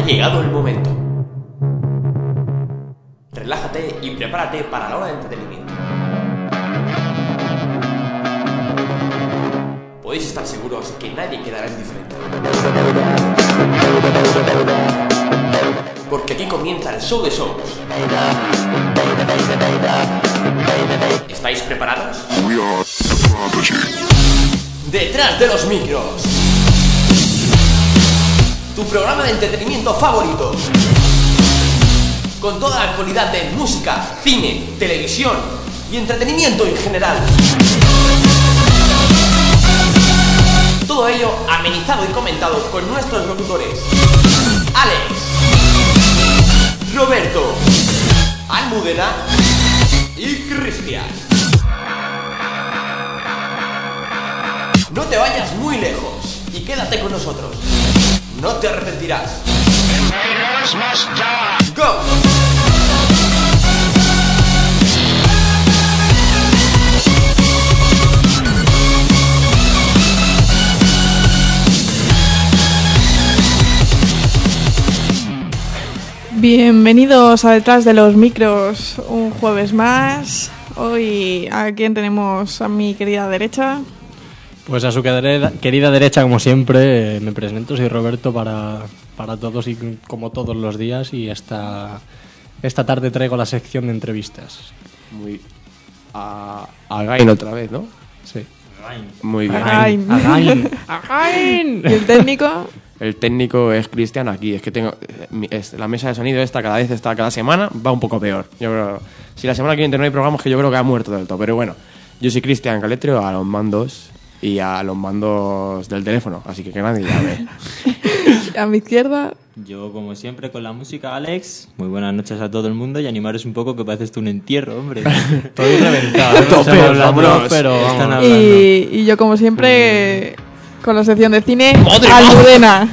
Ha llegado el momento. Relájate y prepárate para la hora de entretenimiento. Podéis estar seguros que nadie quedará indiferente. Porque aquí comienza el show de shows. ¿Estáis preparados? Detrás de los micros. Tu programa de entretenimiento favorito. Con toda la actualidad de música, cine, televisión y entretenimiento en general. Todo ello amenizado y comentado con nuestros locutores. Alex. Roberto, Almudena y Cristian. No te vayas muy lejos y quédate con nosotros. No te arrepentirás. ¡Go! Bienvenidos a Detrás de los Micros, un jueves más. Hoy a quién tenemos a mi querida derecha. Pues a su querida, querida derecha, como siempre, me presento, soy Roberto para, para todos y como todos los días y esta, esta tarde traigo la sección de entrevistas. Muy. A, a Gain otra vez, ¿no? Sí. Muy bien. Again. Again. Y el técnico, El técnico es Cristian aquí. Es que tengo. es- la mesa de sonido esta cada vez está cada semana va un poco peor. Yo creo. Si la semana que viene no hay programas que yo creo que ha muerto del todo. Pero bueno, yo soy Cristian Caletrio a los mandos y a los mandos del teléfono. Así que que nadie llame. a mi izquierda, Yo, como siempre, con la música, Alex. Muy buenas noches a todo el mundo y animaros un poco que parece esto un entierro, hombre. Estoy reventado. Tope, hablando, pero Están hablando. y, y yo como siempre con la sección de cine, Almudena.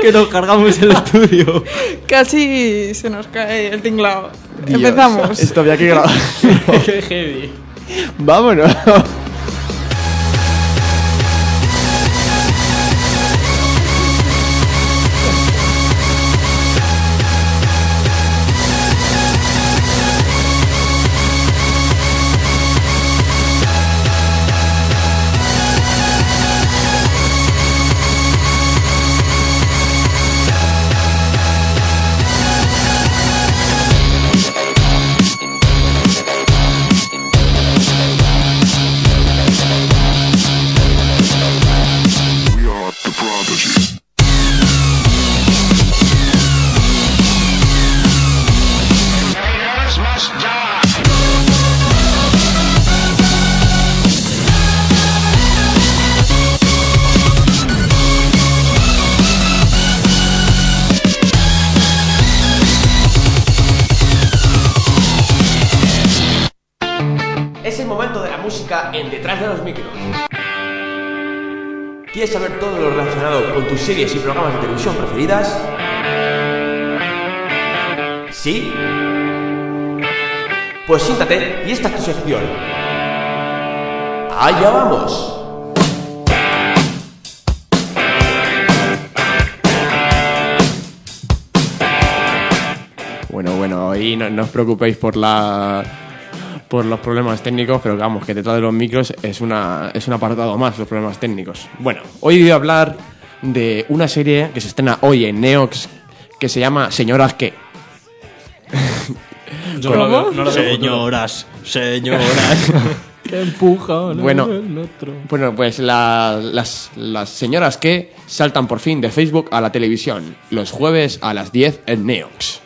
que nos cargamos el estudio. Casi se nos cae el tinglado. Empezamos. Esto había que grabar. Qué heavy. Vámonos. Momento de la música en Detrás de los Micros. ¿Quieres saber todo lo relacionado con tus series y programas de televisión preferidas? ¿Sí? Pues siéntate y esta es tu sección. ¡Allá vamos! Bueno, bueno, y no, no os preocupéis por la por los problemas técnicos, pero vamos, que detrás de los micros es una es un apartado más los problemas técnicos. Bueno, hoy voy a hablar de una serie que se estrena hoy en Neox que se llama Señoras que. Yo no lo veo- no lo veo futuro. Señoras, señoras. Que empuja. ¿no? Bueno. El otro. Bueno, pues la- las, las señoras que saltan por fin de Facebook a la televisión los jueves a las 10 en Neox.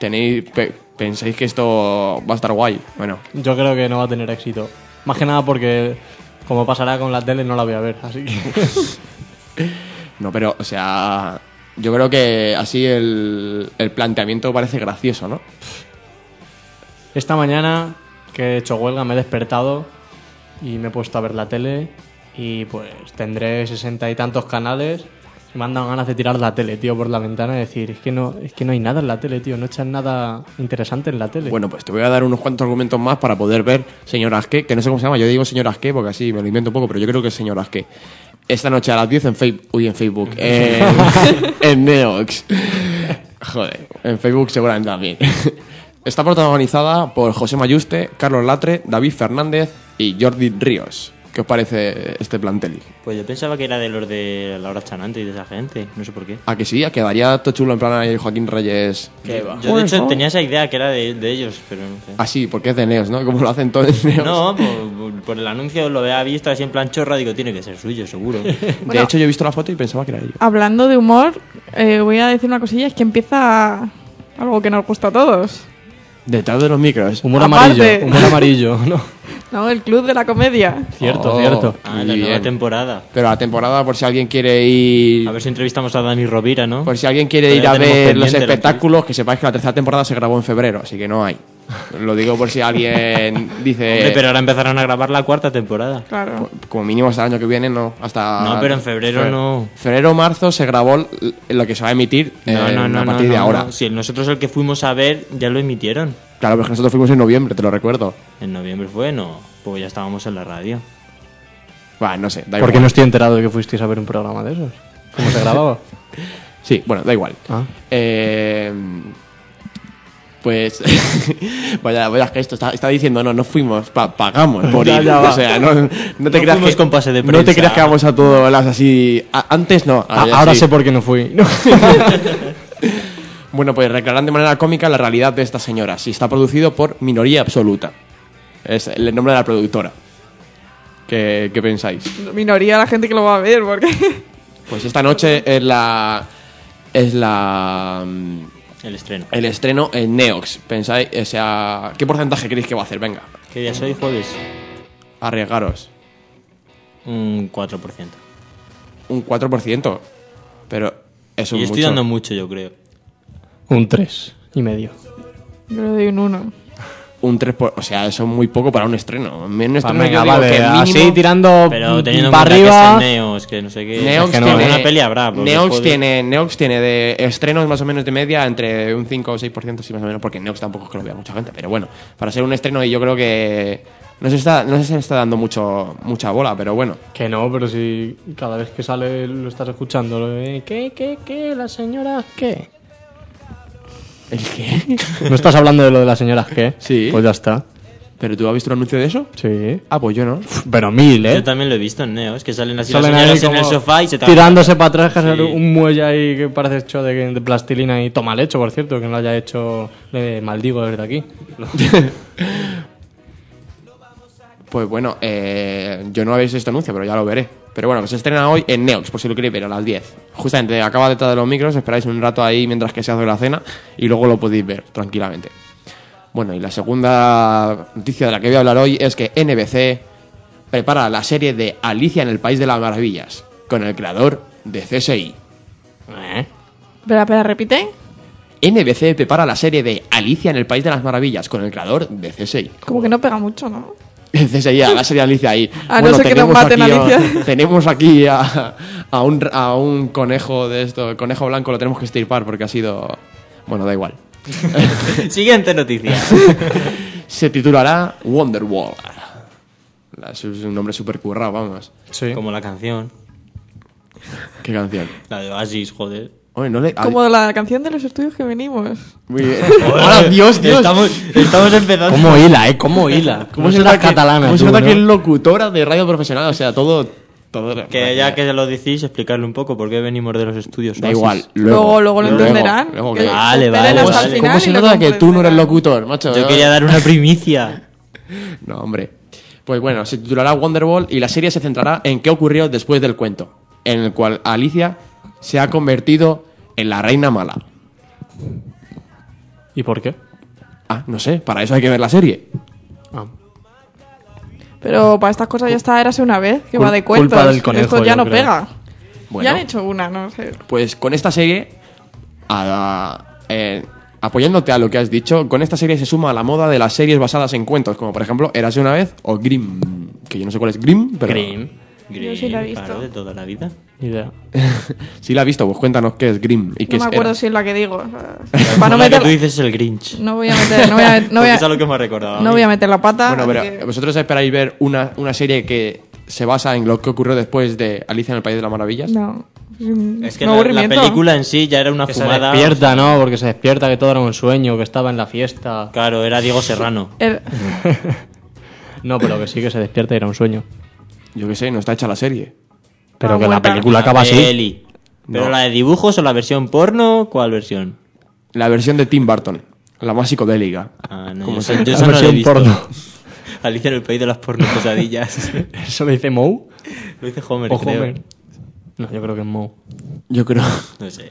Tenéis pe- pensáis que esto va a estar guay. Bueno, Yo creo que no va a tener éxito. Más que nada porque, como pasará con la tele, no la voy a ver. Así que. No, pero, o sea, yo creo que así el, el planteamiento parece gracioso, ¿no? Esta mañana que he hecho huelga me he despertado y me he puesto a ver la tele y pues tendré sesenta y tantos canales me han dado ganas de tirar la tele, tío, por la ventana y decir, es que no, es que no hay nada en la tele, tío, no echan nada interesante en la tele. Bueno, pues te voy a dar unos cuantos argumentos más para poder ver Señor Asque, que no sé cómo se llama, yo digo Señor Asque porque así me lo invento un poco, pero yo creo que es Señor Asque. Esta noche a las 10 en Facebook, uy, en Facebook, en, en Neox. Joder, en Facebook seguramente también. Está protagonizada por José Mayuste, Carlos Latre, David Fernández y Jordi Ríos. ¿Qué os parece este plantel? Pues yo pensaba que era de los de Laura Chanante y de esa gente, no sé por qué. ¿A que sí? ¿A quedaría todo chulo en plan ahí Joaquín Reyes? Yo de hecho tenía esa idea que era de, de ellos, pero no sé. Ah, sí, porque es de Neos, ¿no? Como lo hacen todos en Neos. No, por, por el anuncio lo había visto así en plan chorra, digo, tiene que ser suyo, seguro. De hecho, yo he visto la foto y pensaba que era ellos. Hablando de humor, eh, voy a decir una cosilla, es que empieza algo que nos gusta a todos. Detrás de los micros. humor aparte- amarillo, humor amarillo, ¿no? ¿No? El club de la comedia. Cierto, Oh, cierto. Ah, muy la nueva bien. temporada. Pero la temporada, por si alguien quiere ir. A ver si entrevistamos a Dani Rovira, ¿no? Por si alguien quiere Pero ir a tenemos ver los pendiente la espectáculos, que sepáis que la tercera temporada se grabó en febrero, así que no hay. Lo digo por si alguien dice. Hombre, pero ahora empezarán a grabar la cuarta temporada. Claro. Como mínimo hasta el año que viene, no. Hasta. No, pero en febrero no. Febrero o marzo se grabó lo que se va a emitir No, eh, no, no, a partir no, de ahora. no. Si nosotros el que fuimos a ver ya lo emitieron. Claro, pero es que nosotros fuimos en noviembre, te lo recuerdo. En noviembre fue, no. Pues ya estábamos en la radio. Bueno, no sé, da ¿Por qué no estoy enterado de que fuisteis a ver un programa de esos? ¿Cómo se grababa? Sí, bueno, da igual. Ah. Eh, pues vaya, vaya que esto está, está diciendo no, no fuimos, pa- pagamos por ir. ya o sea, no, no te No creas fuimos que con pase de no te creas que vamos a todo las así. a- antes no. Ah, ahora sí. sé por qué no fui. Bueno, pues reclaran de manera cómica la realidad de esta señora. Si está producido por Minoría Absoluta. Es el nombre de la productora. ¿Qué, qué pensáis? Minoría la gente que lo va a ver, porque... Pues esta noche es la es la mm, El estreno. el estreno en Neox. Pensáis, o sea, ¿qué porcentaje creéis que va a hacer? Venga, ¿Qué día soy? Jueves. arriesgaros. Un 4%. Un 4%. Pero eso y es estoy mucho. dando mucho, yo creo. un 3 y medio. Yo le doy un 1. Un 3%. por- o sea, eso es muy poco para un estreno. En un estreno venga, yo digo vale, que mínimo- así tirando Pero teniendo en para arriba. que es el Neos, que no sé qué. Neox, Es que no, tiene, una peli habrá. Neox, joder. tiene, Neox tiene de estrenos más o menos de media entre un 5 o 6%, sí, más o menos, porque Neox tampoco es que lo vea mucha gente. Pero bueno, para ser un estreno, y yo creo que no se está, no se está dando mucho, mucha bola, pero bueno. Que no, pero si cada vez que sale lo estás escuchando. lo de, ¿Qué, qué, qué? ¿La señora qué? ¿El qué? ¿No estás hablando de lo de las señoras qué? Sí. Pues ya está. ¿Pero tú has visto un anuncio de eso? Sí. Ah, pues yo no. Pero mil, ¿eh? Yo también lo he visto en Neos, que salen así Salen las señoras en el sofá y se te tirándose para atrás, Sí. un muelle ahí que parece hecho de, de plastilina y toma hecho, por cierto, que no lo haya hecho, le maldigo desde aquí. Pues bueno, eh, yo no habéis visto este anuncio, pero ya lo veré. Pero bueno, que se estrena hoy en Neox, por si lo queréis ver, a las 10. Justamente acaba detrás de los micros, esperáis un rato ahí mientras que se hace la cena y luego lo podéis ver tranquilamente. Bueno, y la segunda noticia de la que voy a hablar hoy es que NBC prepara la serie de Alicia en el País de las Maravillas, con el creador de CSI. ¿Eh? Espera, espera, repite. NBC prepara la serie de Alicia en el País de las Maravillas, con el creador de CSI. Como que no pega mucho, ¿no? Ese ya, la serie de Alicia ahí. A no ser que nos tenemos maten a aquí Alicia. tenemos aquí a, a un, a un conejo de esto, el conejo blanco lo tenemos que estirpar porque ha sido... Bueno, da igual. Siguiente noticia. Se titulará Wonderwall. Es un nombre súper currado, vamos. Sí. Como la canción. ¿Qué canción? La de Oasis, joder. Oye, no le... Como la canción de los estudios que venimos. Muy bien. Ahora, Dios, Dios. Estamos, estamos empezando. ¿Cómo hila, eh? ¿Cómo hila? ¿Cómo No se nota que, catalana cómo se tú, nota ¿no? que es locutora de radio profesional? O sea, todo... todo Que ya que lo decís, explicarle un poco por qué venimos de los estudios. Da igual. Luego, luego lo entenderán. luego Vale, vale, hasta vale. ¿Cómo se nota que tú no eres locutor, macho? Yo quería dar una primicia. No, hombre. Pues bueno, se titulará Wonderball y la serie se centrará en qué ocurrió después del cuento, en el cual Alicia se ha convertido en la reina mala. ¿Y por qué? Ah, no sé, para eso hay que ver la serie. Ah. Pero para estas cosas ya está, érase una vez, que Cul- va de cuentos. culpa del conejo, Esto ya no creo. pega. Bueno. Ya han hecho una, no sé. Pues con esta serie, a- eh, apoyándote a lo que has dicho, con esta serie se suma a la moda de las series basadas en cuentos, como por ejemplo Érase una vez o Grimm, que yo no sé cuál es Grimm, pero Grimm. Yo sí la he visto. Claro, de toda la vida. Ni idea. si la has visto, pues cuéntanos qué es Grimm y qué No me es acuerdo Era. si es la que digo. o sea, para no La que meter, tú dices es el Grinch. no voy a meter, no voy a, no voy Porque a- es a lo que me ha recordado. a no mí. voy a meter la pata. Bueno, así pero que- vosotros esperáis ver una, una serie que se basa en lo que ocurrió después de Alicia en el País de las Maravillas. no. Es que un la, la aburrimiento. película en sí ya era una Que se fumada. despierta, ¿no? Porque se despierta que todo era un sueño, que estaba en la fiesta. Claro, era Diego Serrano. El- No, pero que sí que se despierta y era un sueño. Yo qué sé, no está hecha la serie. Pero Ah, que la película acaba así. Peli. Pero No. la de dibujos o la versión porno, ¿cuál versión? La versión de Tim Burton, la más psicodélica. Ah, no, Como yo, se- eso- yo la eso no he versión visto. porno. Alicia en el país de las porno pesadillas. ¿Eso lo dice Moe? lo dice Homer, ¿O creo. Homer? No, yo creo que es Moe. Yo creo. No sé.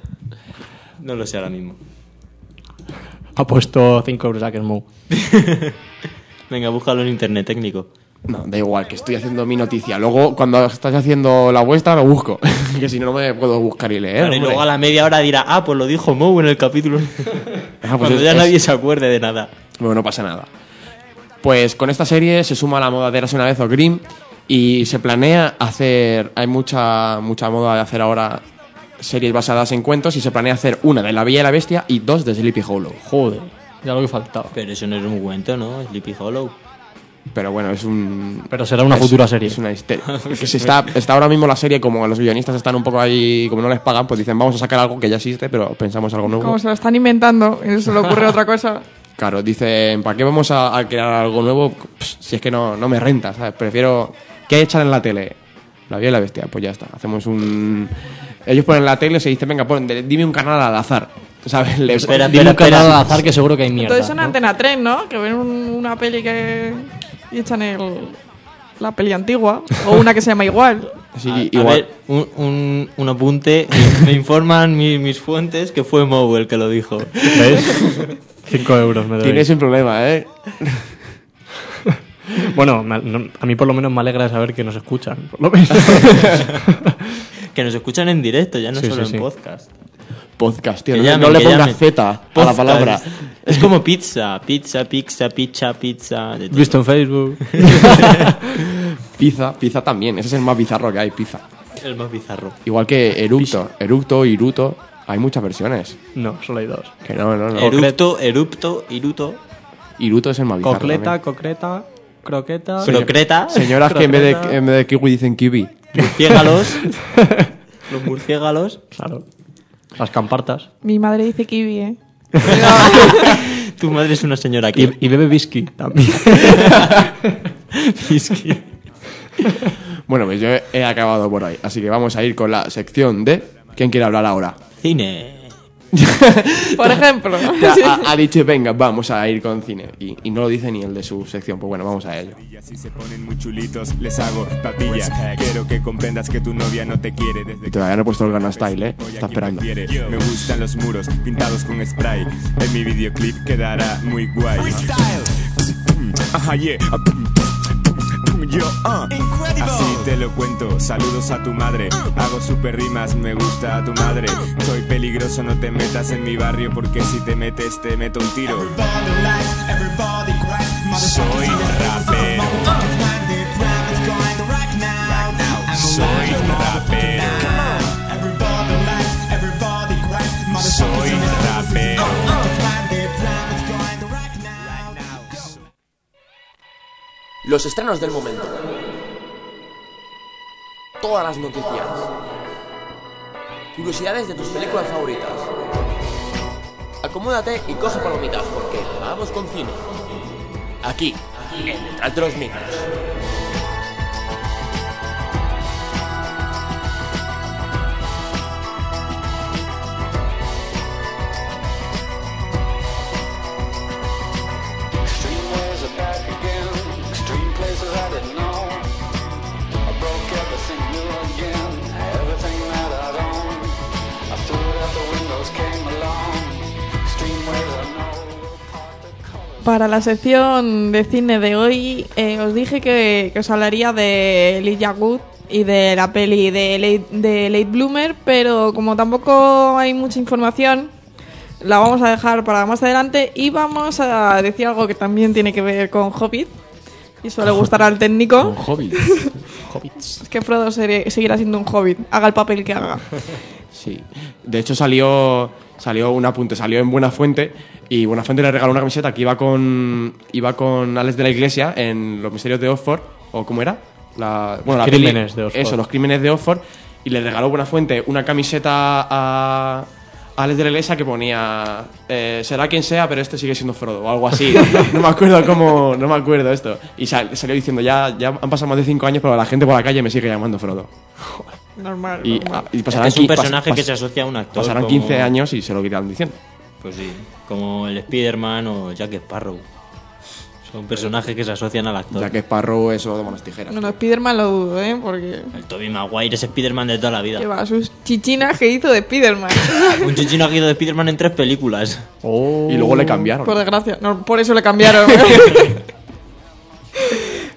No lo sé ahora mismo. Ha puesto 5 euros a que es Moe. Venga, búscalo en internet técnico. No, da igual, que estoy haciendo mi noticia. Luego, cuando estás haciendo la vuestra, lo busco. que si no, no me puedo buscar y leer. Claro, y luego a la media hora dirá, ah, pues lo dijo Moe en el capítulo. Ah, pues Cuando es- ya es- nadie se acuerde de nada. Bueno, no pasa nada. Pues con esta serie se suma la moda de Érase una vez o Grimm y se planea hacer. Hay mucha, mucha moda de hacer ahora series basadas en cuentos y se planea hacer una de La Bella y la Bestia y dos de Sleepy Hollow. Joder, ya lo que faltaba. Pero eso no es un cuento, ¿no? Sleepy Hollow. Pero bueno, es un. Pero será una es- futura serie. Es una histeria. que se está, está ahora mismo la serie, como los guionistas están un poco ahí, como no les pagan, pues dicen, vamos a sacar algo que ya existe, pero pensamos algo nuevo. como se lo están inventando y se le ocurre otra cosa. Claro, dicen, ¿para qué vamos a, a crear algo nuevo Pss, si es que no, no me renta, ¿sabes? Prefiero... ¿Qué echan en la tele? La Bella y la Bestia, pues ya está. Hacemos un... Ellos ponen la tele y se dicen, venga, pon, dime un canal al azar, ¿sabes? Le- Espera, Dime un espera, canal espera. al azar que seguro que hay mierda. Entonces son ¿no? Antena 3, ¿no? Que ven un- una peli que y echan el, la peli antigua o una que se llama igual. Sí, a, ver, un, un, un apunte. Me informan mi- mis fuentes que fue Moe el que lo dijo. ¿Ves? 5 euros me doy. Tienes un problema, ¿eh? Bueno, a mí por lo menos me alegra saber que nos escuchan. Por lo menos. Que nos escuchan en directo, ya no Sí, solo sí, en sí. podcast. Podcast, tío. Que No, llamen, no le pongas. Z a la palabra. Es como pizza. Pizza, pizza, pizza, pizza. Visto en Facebook. Pizza, pizza también. Ese es el más bizarro que hay, pizza. El más bizarro. Igual que eructo. Eructo, iruto. Hay muchas versiones. No, solo hay dos. Que no, no, no. Erupto, erupto, iruto. Iruto es el más bizarro. Cocleta, también. concreta, croqueta. Crocreta. Señoras que en vez, de, en vez de kiwi dicen kiwi. Murciélagos. Los murciélagos. Claro. Las campartas. Mi madre dice kiwi, ¿eh? Tu madre es una señora Y, que. y bebe whisky también. Whisky. Bueno, pues yo he- he acabado por ahí. Así que vamos a ir con la sección de... ¿Quién quiere hablar ahora? Cine. Por ejemplo. Ha, ha dicho, venga, vamos a ir con cine. Y, y no lo dice ni el de su sección. Pues bueno, vamos a ello. Y así se ponen muy chulitos, les hago papilla. Quiero que comprendas que tu novia no te quiere desde Y todavía no he puesto el Style, ¿eh? Está esperando. Me gustan los muros pintados con spray. En mi videoclip quedará muy guay. Ajá, yeah. Yo, ah. Así te lo cuento, saludos a tu madre. Hago super rimas, me gusta a tu madre. Soy peligroso, no te metas en mi barrio porque si te metes te meto un tiro. Soy rapero. Los estrenos del momento. Todas las noticias. Curiosidades de tus películas favoritas. Acomódate y coge palomitas porque vamos con cine. Aquí, en Detrás de los Micros. Para la sección de cine de hoy, eh, os dije que, que os hablaría de Elijah Wood y de la peli de Late, de Late Bloomer, pero como tampoco hay mucha información, la vamos a dejar para más adelante y vamos a decir algo que también tiene que ver con Hobbit. Y eso le gustará al técnico. Un hobby. Es que Frodo seguirá siendo un hobbit, haga el papel que haga. Sí. De hecho salió salió un apunte, salió en Buena Fuente y Buena Fuente le regaló una camiseta que iba con iba con Alex de la Iglesia en Los Misterios de Oxford o cómo era? La, bueno, la Crímenes peli- de Oxford. Eso, los crímenes de Oxford y le regaló Buena Fuente una camiseta a a Alex de la Iglesia que ponía eh, será quien sea, pero este sigue siendo Frodo o algo así. no me acuerdo cómo, no me acuerdo esto. Y sal- salió diciendo ya ya han pasado más de cinco años, pero la gente por la calle me sigue llamando Frodo. Normal. Y, normal. y pasarán es un pas- personaje que se asocia a un actor. Pasarán como- 15 años y se lo irán diciendo. Pues sí, como el Spider-Man o Jack Sparrow. Son personajes que se asocian al actor. Que Sparrow es solo de manos tijeras. Bueno, Spiderman lo dudo, ¿eh? Porque El Tobey Maguire es Spider-Man de toda la vida. lleva sus chichinas que hizo de Spiderman. Un chichino ha ido de Spider-Man en tres películas. Y luego le cambiaron. Por desgracia. No, por eso le cambiaron.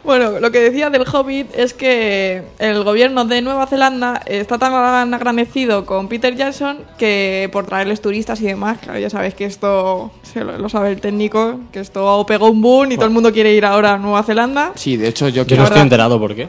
bueno, lo que decía del Hobbit es que el gobierno de Nueva Zelanda está tan agradecido con Peter Jackson que por traerles turistas y demás, claro, ya sabes que esto se lo, lo sabe el técnico, que esto pegó un boom y todo el mundo quiere ir ahora a Nueva Zelanda. Sí, de hecho yo Yo quiero... no estoy enterado por qué.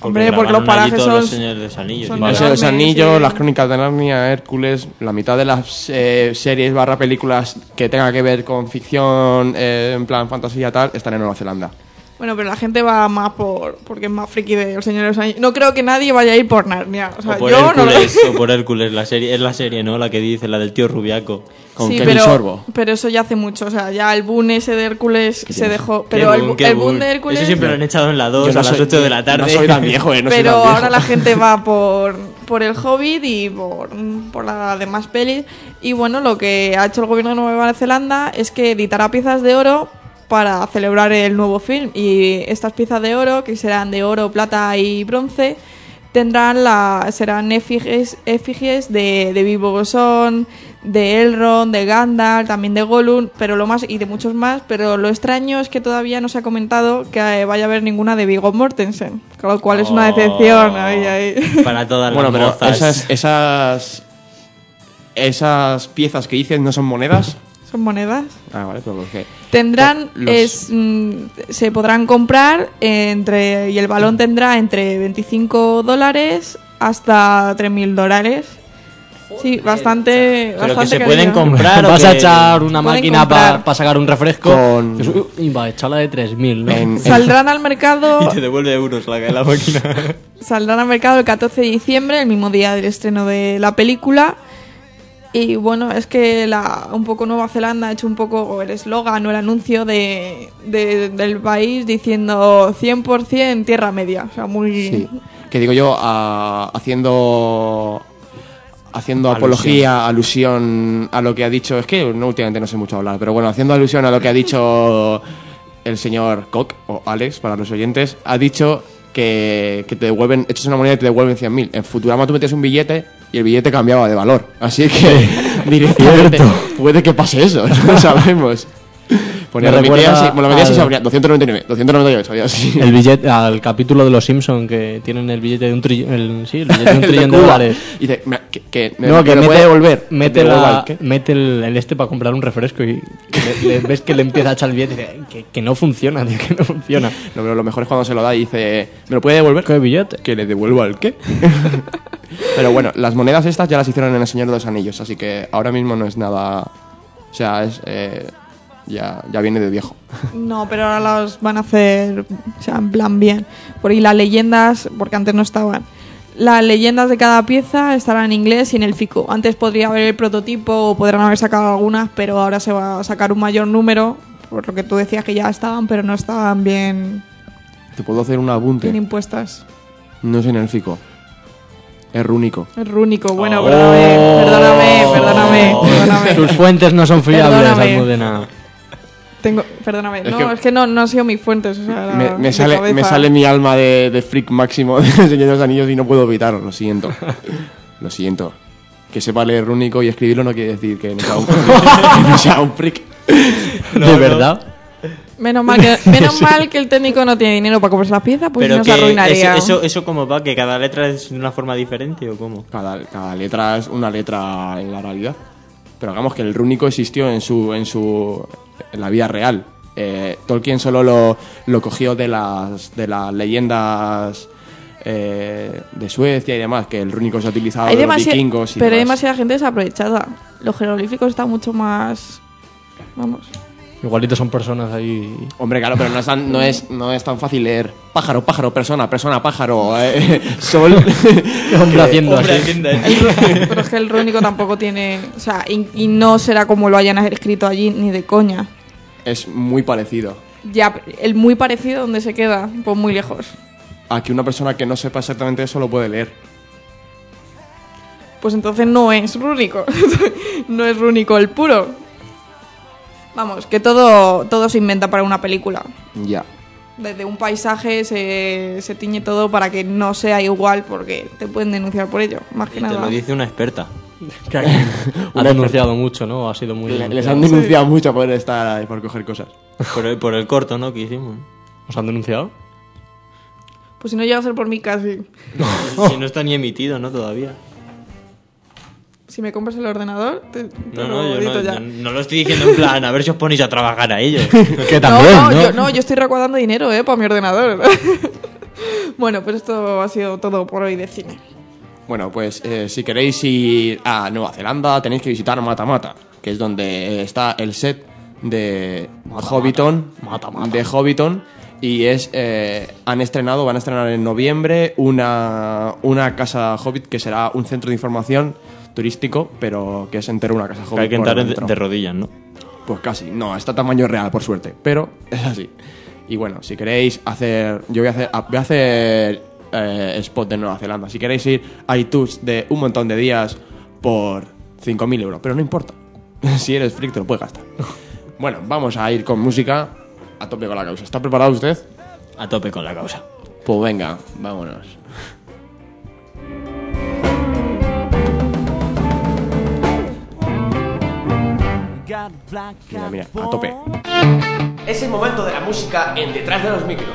Hombre, porque los parajes son- los señores anillos. son los Anillos, sí. las crónicas de Narnia, Hércules, la mitad de las eh, series barra películas que tengan que ver con ficción, eh, en plan fantasía tal, están en Nueva Zelanda. Bueno, pero la gente va más por porque es más friki de El Señor de los Anillos. No creo que nadie vaya a ir por Narnia. O sea, O por yo no lo- Hércules, o por Hércules, la serie, es la serie, ¿no? La que dice, la del tío Rubiaco. Con sí, Kevin pero, Sorbo. pero eso ya hace mucho. O sea, ya el boom ese de Hércules se dejó. Pero el, boom, el boom boom. de Hércules. Eso siempre lo han echado en la 2 Yo no a las soy- 8 de la tarde. No soy tan viejo, eh, no soy pero tan viejo. ahora la gente va por, por el Hobbit y por, por las demás pelis. Y bueno, lo que ha hecho el gobierno de Nueva Zelanda es que editará piezas de oro para celebrar el nuevo film. Y estas piezas de oro, que serán de oro, plata y bronce, tendrán la serán efigies, efigies de, de Bilbo Bolsón, de Elrond, de Gandalf, también de Gollum, pero lo más y de muchos más, pero lo extraño es que todavía no se ha comentado que eh, vaya a haber ninguna de Viggo Mortensen, con lo cual es una decepción. ahí, ahí. Para todas Bueno, las pero esas, esas, esas piezas que dices no son monedas. Son monedas. Ah, vale, pero porque... Tendrán, Los- es, mm, se podrán comprar entre y el balón tendrá entre 25 dólares hasta 3.000 dólares. Sí, bastante, Pero que bastante se carillo. pueden comprar o Vas a que- echar una máquina para sacar un refresco Con- y va a echarla de 3.000, ¿no? En- Saldrán al mercado Y te devuelve euros la, la máquina. Saldrán al mercado el 14 de diciembre, el mismo día del estreno de la película. Y bueno, es que la, un poco Nueva Zelanda ha hecho un poco el eslogan o el anuncio de, de- del país diciendo 100% tierra media. O sea, muy... Sí. Que digo yo, a- haciendo haciendo Alusión. apología, alusión a lo que ha dicho, es que no, últimamente no sé mucho hablar, pero bueno, haciendo alusión a lo que ha dicho el señor Koch, o Alex, para los oyentes, ha dicho que, que te devuelven, echas una moneda y te devuelven 100.000. En Futurama tú metes un billete y el billete cambiaba de valor. Así que directamente puede que pase eso, no lo sabemos. Ponía Me lo metías recuerda y- bueno, lo metías y al- se abría 299, 298, había así. El billete, al capítulo de los Simpson que tienen el billete de un trillón, el, sí, el billete de un de trillón de dólares. Y dice, me- que, que me, No, me que lo mete, puede devolver. mete, la, mete el, el este para comprar un refresco y le- le- ves que le empieza a echar el billete y dice que, que no funciona, tío, que no funciona. No, pero lo mejor es cuando se lo da y dice, ¿me lo puede devolver? ¿Qué billete? Que le devuelva el qué. pero bueno, las monedas estas ya las hicieron en El Señor de los Anillos, así que ahora mismo no es nada... O sea, es... eh, ya, ya viene de viejo. No, pero ahora las van a hacer, o sea, en plan bien. Por ahí las leyendas, porque antes no estaban. Las leyendas de cada pieza estarán en inglés y en el FICO. Antes podría haber el prototipo o podrán haber sacado algunas, pero ahora se va a sacar un mayor número. Por lo que tú decías que ya estaban, pero no estaban bien, Te puedo hacer un apunte. bien impuestas. No es en el fico. Es rúnico. Es rúnico. Bueno, Oh. perdóname, perdóname, perdóname, perdóname. Tus fuentes no son fiables, Perdóname. Almudena. Tengo, perdóname. Es no, que- es que no, no han sido mis fuentes. O sea, Me, sale, cabeza. me sale mi alma de, de freak máximo de Señor de los Anillos y no puedo evitarlo, lo siento. Lo siento. Que sepa leer rúnico y escribirlo no quiere decir que no sea un, que no sea un freak. ¿De verdad? Menos mal que, menos mal que el técnico no tiene dinero para comprarse las piezas, pues Pero no que se arruinaría. eso, eso, eso cómo va, que cada letra es de una forma diferente o cómo? Cada, cada letra es una letra en la realidad. Pero hagamos que el rúnico existió en su en su en la vida real. Eh, Tolkien solo lo, lo cogió de las de las leyendas eh, de Suecia y demás, que el rúnico se ha utilizado Hay de los vikingos y pero hay demás. demasiada gente desaprovechada. Los jeroglíficos están mucho más. Vamos. Igualito son personas ahí. Hombre, claro, pero no es, tan, no, es, no es tan fácil leer pájaro, pájaro, persona, persona, pájaro, eh, sol. Hombre haciendo Hombre, así. El pero es que el rúnico tampoco tiene. O sea, y, y no será como lo hayan escrito allí, ni de coña. es muy parecido. Ya, el muy parecido, donde se queda? Pues muy lejos. A que una persona que no sepa exactamente eso lo puede leer. Pues entonces no es rúnico. no es rúnico el puro. Vamos, que todo, todo se inventa para una película. Ya. Desde un paisaje se, se tiñe todo para que no sea igual, porque te pueden denunciar por ello, más que Y te nada. lo dice una experta. Que aquí ha denunciado mucho, ¿no? Ha sido muy. Le- les han denunciado mucho por estar ahí, por coger cosas. Por el, por el corto, ¿no? Que hicimos. ¿Os han denunciado? Pues si no llega a ser por mí casi. Si no está ni emitido, ¿no? Todavía. Si me compras el ordenador, te, te No, lo no, yo edito no, ya. yo no lo estoy diciendo en plan, a ver si os ponéis a trabajar a ellos. Que No, también, no, ¿no? Yo, no, yo estoy recaudando dinero, ¿eh? Para mi ordenador. bueno, pues esto ha sido todo por hoy de cine. Bueno, pues eh, si queréis ir a Nueva Zelanda, tenéis que visitar Mata Mata, que es donde está el set de Hobbiton. Mata Mata. De Hobbiton. Y es. eh, han estrenado, van a estrenar en noviembre una, una casa Hobbit que será un centro de información turístico, pero que es entero una casa Hobbit. Que hay que entrar de, rodillas, ¿no? Pues casi, no, está tamaño real, por suerte, pero es así. Y bueno, si queréis hacer. Yo voy a hacer, voy a hacer eh, spot de Nueva Zelanda. Si queréis ir a tours de un montón de días por 5.000 euros, pero no importa. si eres freak, te lo puedes gastar. bueno, vamos a ir con música a tope con la causa. ¿Está preparado usted? A tope con la causa. Pues venga, vámonos. Mira, mira, a tope. Es el momento de la música en detrás de los micros.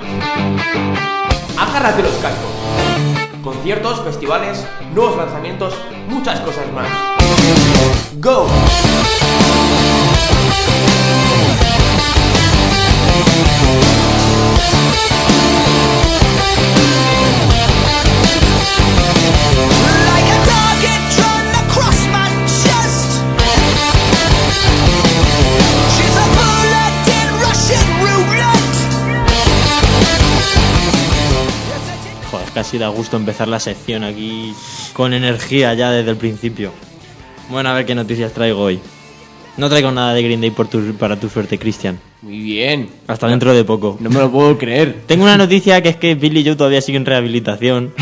Agárrate los cascos. Conciertos, festivales, nuevos lanzamientos, muchas cosas más. ¡Go! Joder, casi da gusto empezar la sección aquí con energía ya desde el principio. Bueno, a ver qué noticias traigo hoy. No traigo nada de Green Day por tu- para tu suerte, Cristian. Muy bien. Hasta dentro de poco. No me lo puedo creer. Tengo una noticia que es que Billy Joe todavía sigue en rehabilitación.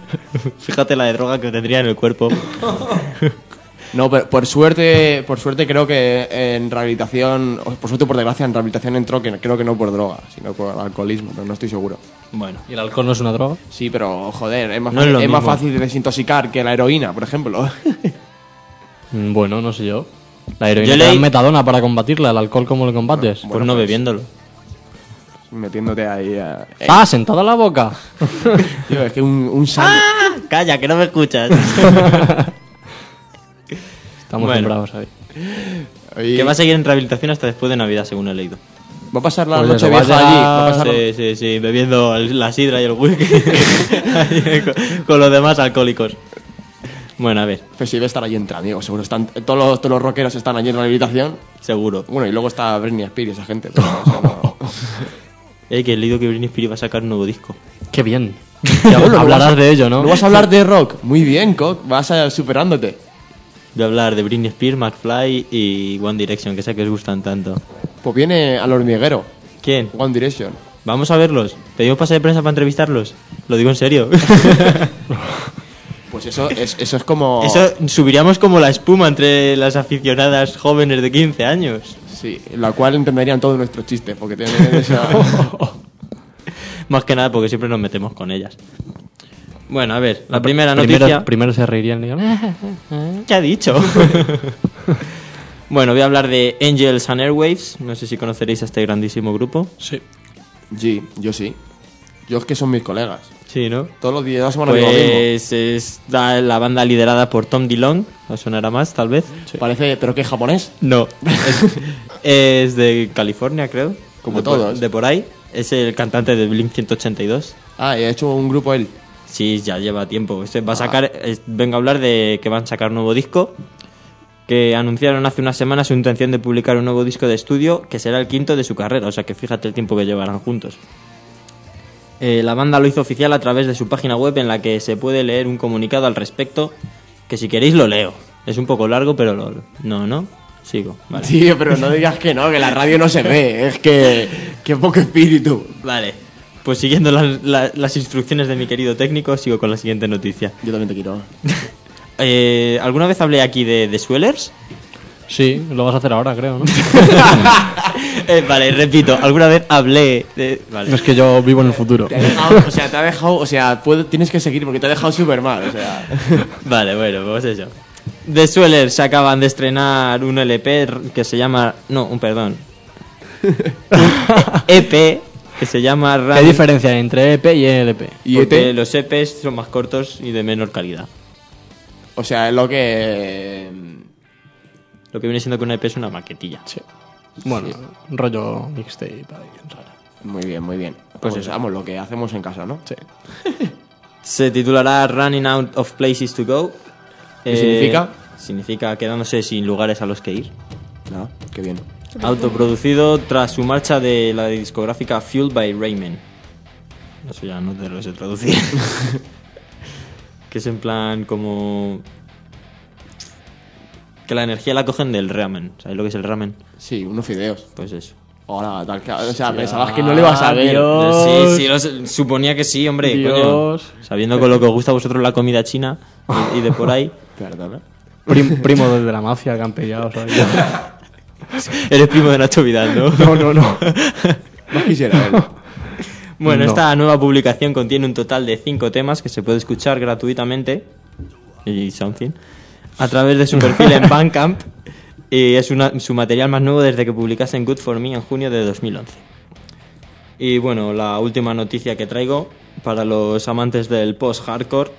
Fíjate la de droga que tendría en el cuerpo. No, pero por suerte, por suerte creo que en rehabilitación, por suerte o por desgracia, en rehabilitación entró que creo que no por droga, sino por alcoholismo, pero no estoy seguro. Bueno, ¿Y el alcohol no es una droga? Sí, pero joder, es más, No es fácil, lo es más fácil de desintoxicar que la heroína, por ejemplo. Mm, Bueno, no sé yo. La heroína Yo dan metadona para combatirla. ¿El alcohol cómo lo combates? pues no bebiéndolo. Metiéndote ahí a... Eh, ¡Ah, sentado a la boca! tío, es que un, un sal- ¡Ah! Calla, que no me escuchas. Estamos Bueno. sembrados ahí. Oye, que va a seguir en rehabilitación hasta después de Navidad, según he leído. va a pasar la Pues noche vieja allí. Va a pasar la- Sí, sí, sí, bebiendo el- la sidra y el whisky con, con los demás alcohólicos. Bueno, a ver, Pues sí, debe estar allí entre amigos, seguro. Están, todos, los, todos los rockeros están allí en rehabilitación. seguro. Bueno, y luego está Britney Spears y esa gente. pero, o sea, no- Eh, que he leído que Britney Spears va a sacar un nuevo disco. ¡Qué bien! Ya, bueno, no Hablarás vas a- de ello, ¿no? ¿No vas a hablar de rock? Muy bien, Cock. Vas a superándote. A hablar de Britney Spears, McFly y One Direction, que sé que os gustan tanto. Pues viene al hormiguero. ¿Quién? One Direction. Vamos a verlos. ¿Pedimos pase de prensa para entrevistarlos? Lo digo en serio. Pues eso es, eso es como... Eso subiríamos como la espuma entre las aficionadas jóvenes de 15 años. Sí, la cual entenderían todos nuestros chistes, porque tienen esa... Más que nada porque siempre nos metemos con ellas. Bueno, a ver, la primera primero, noticia... primero se reirían "Ah". ¿Qué ha dicho? Bueno, voy a hablar de Angels and Airwaves. No sé si conoceréis a este grandísimo grupo. Sí. Sí, yo sí. Yo es que son mis colegas. Sí, ¿no? Todos los días de la semana digo lo mismo. Pues es la, la banda liderada por Tom DeLonge. ¿Os sonará más, tal vez? Parece, pero que es japonés. No. es, es de California, creo. Como de por- todos. de por ahí. Es el cantante de Blink 182. Ah, y ha hecho un grupo él. Sí, ya lleva tiempo. Este va a sacar. es- vengo a hablar de que van a sacar nuevo disco. Que anunciaron hace unas semanas su intención de publicar un nuevo disco de estudio que será el quinto de su carrera. O sea que fíjate el tiempo que llevarán juntos. Eh, la banda lo hizo oficial a través de su página web en la que se puede leer un comunicado al respecto. Que si queréis lo leo. Es un poco largo, pero lo, no, no. Sigo. Vale. Tío, pero no digas que no, que la radio no se ve. Es que. Qué poco espíritu. Vale. Pues siguiendo las, la- las instrucciones de mi querido técnico, sigo con la siguiente noticia. Yo también te quiero. Eh, ¿Alguna vez hablé aquí de, de Swellers? Sí, lo vas a hacer ahora, creo, ¿no? Eh, vale, repito, ¿alguna vez hablé de...? Vale. es que yo vivo en el futuro. Te ha dejado, o sea, te ha dejado. O sea, puedo- tienes que seguir porque te ha dejado súper mal. O sea. Vale, bueno, pues eso. The Swellers se acaban de estrenar un LP que se llama... No, un perdón. Un EP que se llama... ¿Qué Run- diferencia hay entre EP y E ELP? ¿Y Porque ET? los EPs son más cortos y de menor calidad. O sea, es lo que. Lo que viene siendo que un EP es una maquetilla. Sí. Bueno, rollo mixtape. ahí, raro. Muy bien, muy bien. Pues Pues, eso. vamos, lo que hacemos en casa, ¿no? Sí. Se titulará Running Out of Places to Go. ¿Qué significa? Significa quedándose sin lugares a los que ir. No, qué bien. Autoproducido tras su marcha de la discográfica Fueled by Rayman. Eso ya no te lo sé traducir. que es en plan como... Que la energía la cogen del ramen. ¿Sabes lo que es el ramen? Sí, unos fideos. Pues eso. Hola, tal que. O sea, pensabas que no le ibas a ver. Dios. Sí, sí, lo suponía que sí, hombre. coño. Dios. Sabiendo con lo que os gusta a vosotros la comida china y, y de por ahí. Perdona. Prim- primo de la mafia que han pillado, ¿sabes? Eres primo de Nacho Vidal, ¿no? No, no, no. Más quisiera él. Bueno, No. esta nueva publicación contiene un total de cinco temas que se puede escuchar gratuitamente y something a través de su perfil en Bandcamp y es una- su material más nuevo desde que publicase en Good For Me en junio de 2011. Y bueno, la última noticia que traigo para los amantes del post-hardcore,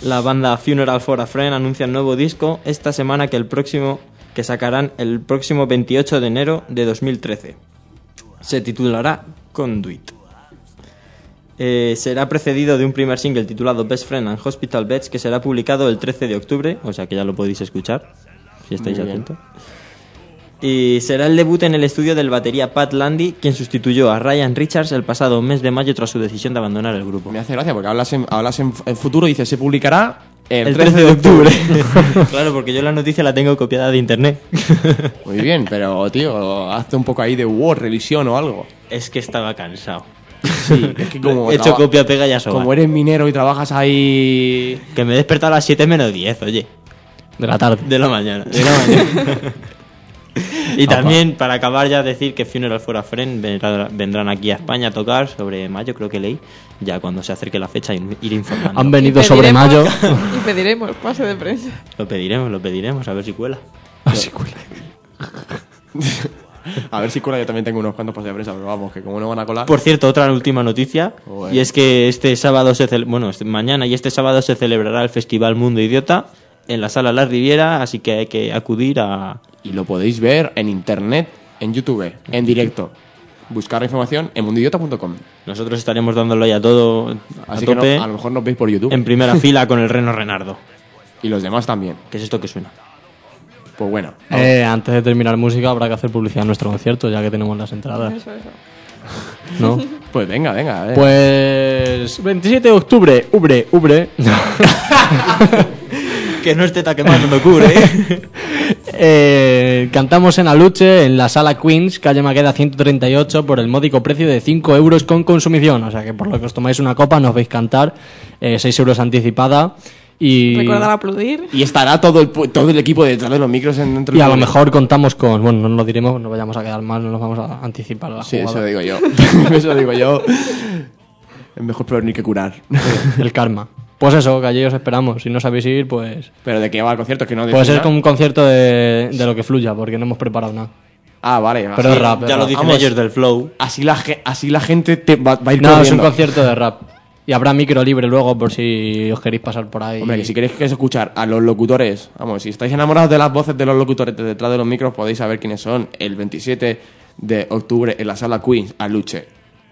la banda Funeral for a Friend anuncia un nuevo disco esta semana que el próximo que sacarán el próximo 28 de enero de 2013. Se titulará Conduit. Eh, será precedido de un primer single titulado Best Friend and Hospital Beds que será publicado el 13 de octubre, o sea que ya lo podéis escuchar si estáis atentos. Y será el debut en el estudio del batería Pat Landy, quien sustituyó a Ryan Richards el pasado mes de mayo tras su decisión de abandonar el grupo. Me hace gracia porque hablas en, hablas en, en futuro y dices se publicará el, El 13 de octubre. claro, porque yo la noticia la tengo copiada de internet. Muy bien, pero tío, hazte un poco ahí de Word, revisión o algo. es que estaba cansado. Sí, es que como, He hecho copia, pega y asobar. como eres minero y trabajas ahí. Que me he despertado a las 7 menos 10, oye. De la tarde. De la mañana. De la mañana. y también, para acabar ya, decir que Funeral for a Friend vendrá- vendrán aquí a España a tocar sobre mayo, creo que leí. Ya cuando se acerque la fecha, ir ir informando. Han venido Y sobre pediremos- mayo. Y pediremos pase de prensa. Lo pediremos, lo pediremos, a ver si cuela. Así cuela. A ver si cuela, yo también tengo unos cuantos pases de prensa, pero vamos, que como no van a colar. Por cierto, otra última noticia. Bueno. Y es que este sábado se bueno, este- mañana y este sábado se celebrará el Festival Mundo Idiota en la sala La Riviera, así que hay que acudir a, Y lo podéis ver en internet, en YouTube, en directo. Buscar la información en mundidiota.com. Nosotros estaremos dándolo ya todo a Así que tope no- a lo mejor nos veis por YouTube. en primera fila con el Reno Renardo. Y los demás también. ¿Qué es esto que suena? Pues bueno. Eh, antes de terminar música habrá que hacer publicidad en nuestro concierto, ya que tenemos las entradas. Eso, eso. ¿No? Pues venga, venga. eh. Pues 27 de octubre, ubre, ubre. Que no esté quemando cubre, ¿eh? Eh, cantamos en Aluche, en la sala Queens, calle Maqueda 138, por el módico precio de 5 euros con consumición. O sea que por lo que os tomáis una copa nos veis cantar, eh, 6 euros anticipada. Y, Recordar aplaudir. Y estará todo el, todo el equipo detrás de los micros en, dentro y a lo mejor contamos con, bueno, no nos lo diremos, no vayamos a quedar mal, no nos vamos a anticipar a la Sí, eso jugada. digo yo. eso digo yo. Es mejor prevenir que curar. El karma. Pues eso, que allí os esperamos. Si no sabéis ir, pues... Pero de qué va el concierto, que no ser nada. como un concierto de, de lo que fluya, porque no hemos preparado nada. Ah, vale. Pero así- es rap. Ya es lo dicen Vamos. ellos del flow. Así la, así la gente te va, va a ir No, es un concierto de rap. Y habrá micro libre luego por si os queréis pasar por ahí. Hombre, que si queréis que escuchar a los locutores, vamos, si estáis enamorados de las voces de los locutores de detrás de los micros, podéis saber quiénes son el 27 de octubre en la sala Queens, a Luche.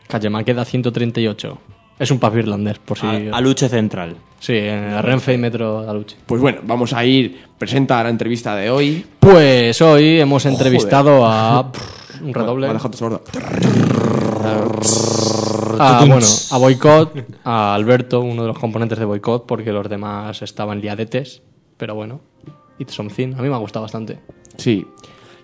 Calle Maqueda 138. Es un pub irlandés, por si... A, a Luche Central. Sí, en Renfe y Metro Aluche. Pues bueno, vamos a ir, presenta la entrevista de hoy. Pues hoy hemos entrevistado a... pff, un redoble. Dejado sordo. A, bueno, a Boicot, a Alberto, uno de los componentes de Boicot, porque los demás estaban liadetes. Pero bueno, it's something. A mí me ha gustado bastante. Sí.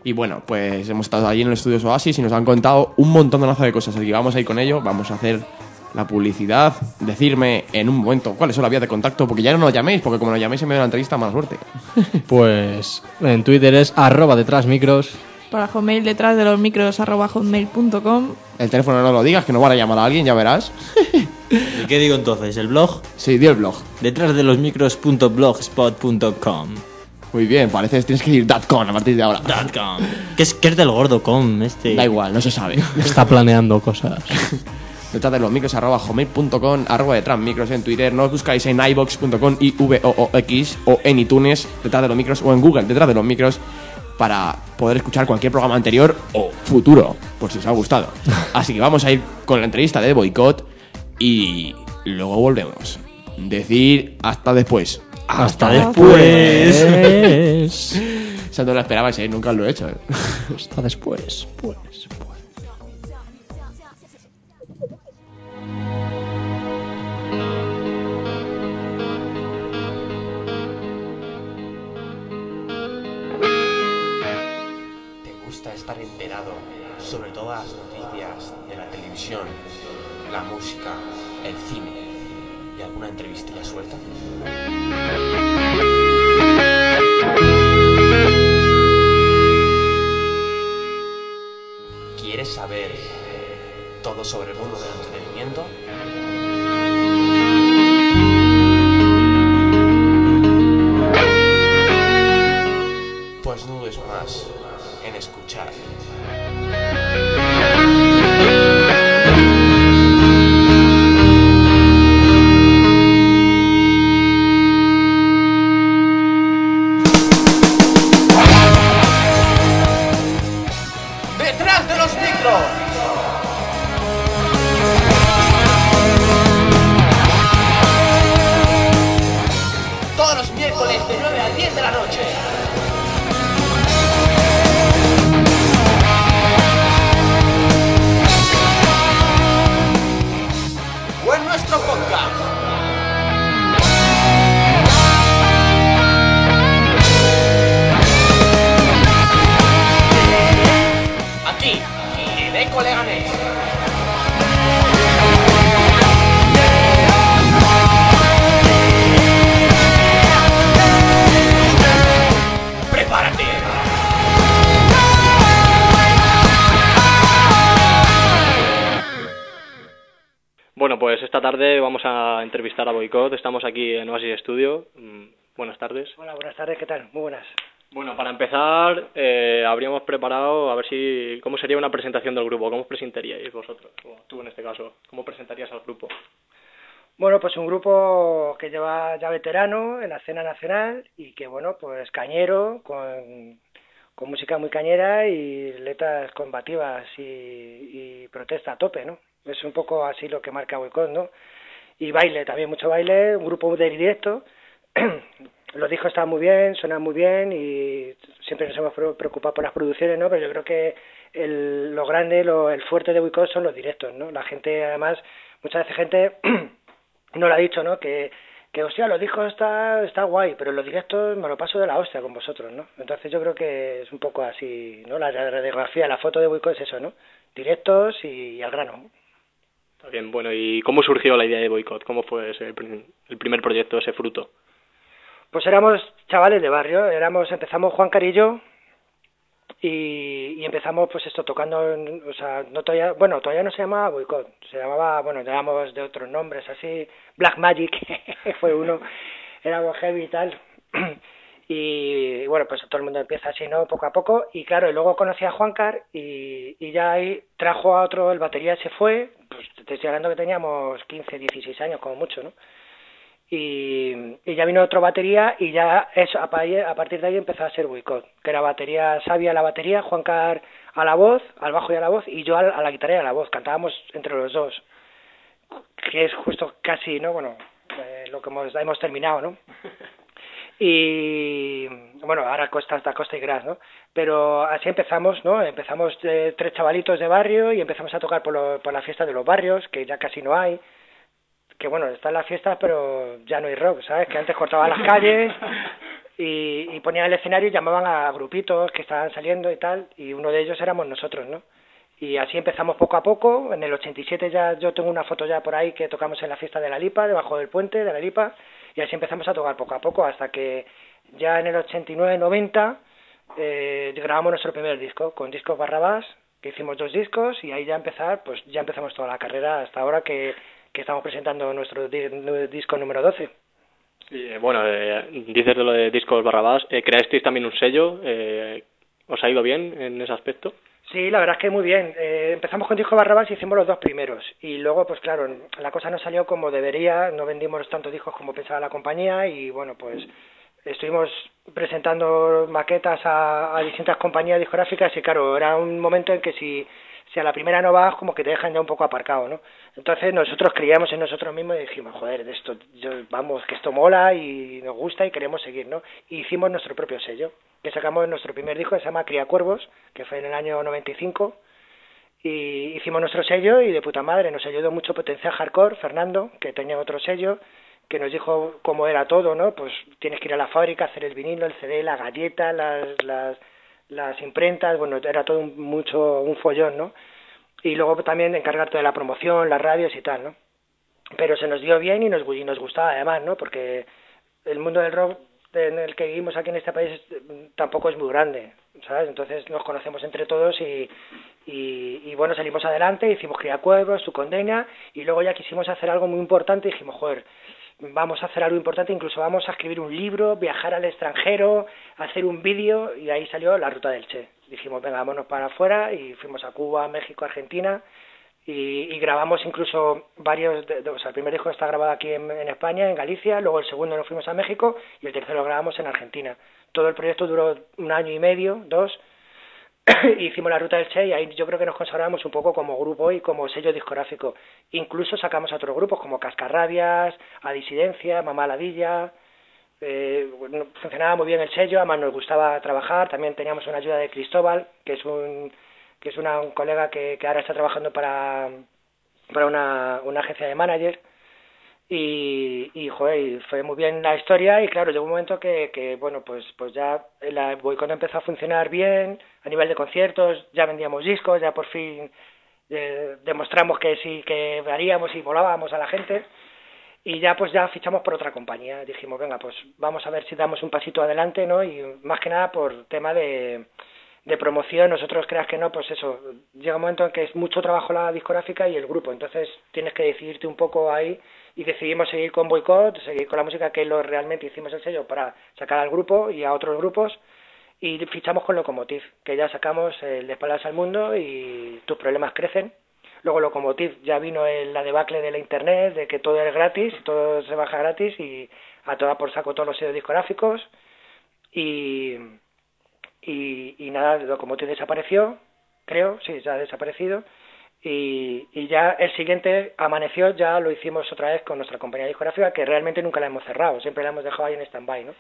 Y bueno, pues hemos estado allí en el estudio Oasis y nos han contado un montón de cosas. Así que vamos a ir con ello, vamos a hacer la publicidad, decirme en un momento cuáles son las vías de contacto, porque ya no nos llaméis, porque como nos llaméis en medio de la entrevista, mala suerte. Pues en Twitter es arroba detrás micros. Para Hotmail detrás de los micros arroba hotmail.com. El teléfono no lo digas, que no van a llamar a alguien, ya verás. ¿Y qué digo entonces? ¿El blog? Sí, di el blog. Detrás de los micros.blogspot.com. Muy bien, parece que tienes que decir .com a partir de ahora. .com. ¿Qué es, qué es del gordo com este? Da igual, no se sabe. Está planeando cosas. Detrás de los micros arroba hotmail.com, arroba detrás micros en Twitter, no os buscáis en ibox.com y v o o x o en iTunes, detrás de los micros o en Google, detrás de los micros para poder escuchar cualquier programa anterior o futuro, por si os ha gustado. Así que vamos a ir con la entrevista de Boicot y luego volvemos. Decir hasta después. Hasta después. Eso no lo esperabais, ¿eh? nunca lo he hecho. ¿eh? Hasta después. Pues, sobre todas las noticias de la televisión, la música, el cine y alguna entrevistilla suelta? ¿Quieres saber todo sobre el mundo del entretenimiento? Esta tarde vamos a entrevistar a Boicot. Estamos aquí en Oasis Studio. Mm, Buenas tardes. Hola, buenas tardes, ¿qué tal? Muy buenas. Bueno, para empezar, eh, habríamos preparado a ver si cómo sería una presentación del grupo. ¿Cómo os presentaríais vosotros? O tú en este caso, ¿cómo presentarías al grupo? Bueno, pues un grupo que lleva ya veterano en la escena nacional y que, bueno, pues cañero, con, con música muy cañera y letras combativas y, y protesta a tope, ¿no? Es un poco así lo que marca Boicot, ¿no? Y baile, también mucho baile, un grupo de directo. Los discos están muy bien, suenan muy bien y siempre nos hemos pre- preocupado por las producciones, ¿no? Pero yo creo que el, lo grande, lo, el fuerte de Boicot son los directos, ¿no? La gente, además, muchas veces gente no lo ha dicho, ¿no? Que, que hostia, los discos está, está guay, pero los directos me lo paso de la hostia con vosotros, ¿no? Entonces yo creo que es un poco así, ¿no? La radiografía, la foto de Boicot es eso, ¿no? Directos y, al grano. Bien, bueno, ¿y cómo surgió la idea de Boicot? ¿Cómo fue ese, el primer proyecto, ese fruto? Pues éramos chavales de barrio, éramos, empezamos Juan Carillo y, y empezamos pues esto tocando, o sea, no todavía, bueno, todavía no se llamaba Boycott, se llamaba, bueno, llamamos de otros nombres así, Black Magic fue uno, algo heavy y tal. Y bueno, pues todo el mundo empieza así, ¿no? Poco a poco. Y claro, y luego conocí a Juancar y, y ya ahí trajo a otro, el batería se fue. Pues te estoy hablando que teníamos 15, 16 años como mucho, ¿no? Y, y ya vino otro batería y ya eso, a, pa- a partir de ahí empezó a ser boicot, que era batería sabia la batería, Juancar a la voz, al bajo y a la voz, y yo a, a la guitarra y a la voz, cantábamos entre los dos, que es justo casi, ¿no? Bueno, eh, lo que hemos, hemos terminado, ¿no? Y bueno, ahora costa hasta costa y gras, ¿no? Pero así empezamos, ¿no? Empezamos de tres chavalitos de barrio y empezamos a tocar por, lo- por la fiesta de los barrios, que ya casi no hay. Que bueno, están las fiestas, pero ya no hay rock, ¿sabes? Que antes cortaban las calles y, y ponían el escenario y llamaban a grupitos que estaban saliendo y tal, y uno de ellos éramos nosotros, ¿no? Y así empezamos poco a poco. En el 87 ya yo tengo una foto ya por ahí que tocamos en la fiesta de la Lipa, debajo del puente de la Lipa, y así empezamos a tocar poco a poco hasta que ya en el 89-90 eh, grabamos nuestro primer disco con Discos Barrabás, que hicimos dos discos y ahí ya empezar, pues ya empezamos toda la carrera hasta ahora que, que estamos presentando nuestro di- nu- disco número 12. Y, eh, bueno, eh, dices de lo de discos Barrabás, eh, creasteis también un sello, eh, ¿os ha ido bien en ese aspecto? Sí, la verdad es que muy bien. Eh, empezamos con Disco Barrabás y hicimos los dos primeros. Y luego, pues claro, la cosa no salió como debería, no vendimos tantos discos como pensaba la compañía y bueno, pues estuvimos presentando maquetas a, a distintas compañías discográficas y claro, era un momento en que si, si a la primera no vas, como que te dejan ya un poco aparcado, ¿no? Entonces nosotros creíamos en nosotros mismos y dijimos, joder, de esto, yo, vamos, que esto mola y nos gusta y queremos seguir, ¿no? Y hicimos nuestro propio sello, que sacamos nuestro primer disco que se llama Cría Cuervos, que fue en el año 95 y hicimos nuestro sello y de puta madre nos ayudó mucho Potencial Hardcore, Fernando, que tenía otro sello, que nos dijo cómo era todo, ¿no? Pues tienes que ir a la fábrica, hacer el vinilo, el CD, la galleta, las, las, las imprentas, bueno, era todo un, mucho un follón, ¿no? Y luego también encargarte de la promoción, las radios y tal, ¿no? Pero se nos dio bien y nos, y nos gustaba además, ¿no? Porque el mundo del rock en el que vivimos aquí en este país tampoco es muy grande, ¿sabes? Entonces nos conocemos entre todos y, y, bueno, salimos adelante, hicimos Cría Cuervos, su condena, y luego ya quisimos hacer algo muy importante y dijimos, joder, vamos a hacer algo importante, incluso vamos a escribir un libro, viajar al extranjero, hacer un vídeo, y ahí salió la ruta del Che. Dijimos, venga, vámonos para afuera, y fuimos a Cuba, México, Argentina, y, grabamos incluso varios, de- o sea, el primer disco está grabado aquí en, en España, en Galicia, luego el segundo nos fuimos a México, y el tercero lo grabamos en Argentina. Todo el proyecto duró un año y medio, dos, y hicimos la ruta del Che y ahí yo creo que nos consagramos un poco como grupo y como sello discográfico. Incluso sacamos a otros grupos como Cascarrabias, A Disidencia, Mamá Ladilla. Eh, funcionaba muy bien el sello, además nos gustaba trabajar. También teníamos una ayuda de Cristóbal, que es un que es una, un colega que, ahora está trabajando para, para una, una agencia de manager y, y joder, fue muy bien la historia y claro, llegó un momento que, que bueno, pues pues ya la boicot empezó a funcionar bien a nivel de conciertos, ya vendíamos discos, ya por fin eh, demostramos que sí que varíamos y volábamos a la gente y ya pues ya fichamos por otra compañía, dijimos, venga, pues vamos a ver si damos un pasito adelante, ¿no? Y más que nada por tema de promoción, nosotros creas que no, pues eso, llega un momento en que es mucho trabajo la discográfica y el grupo, entonces tienes que decidirte un poco ahí y decidimos seguir con Boycott, seguir con la música que lo realmente hicimos el sello para sacar al grupo y a otros grupos y fichamos con Locomotiv, que ya sacamos el de espaldas al mundo y tus problemas crecen. Luego Locomotiv ya vino el, la debacle de la internet, de que todo es gratis, todo se baja gratis y a toda por saco todos los sellos discográficos y y, nada, Locomotive desapareció, creo, sí, ya ha desaparecido, y, y ya el siguiente amaneció, ya lo hicimos otra vez con nuestra compañía discográfica, que realmente nunca la hemos cerrado, siempre la hemos dejado ahí en stand-by, ¿no?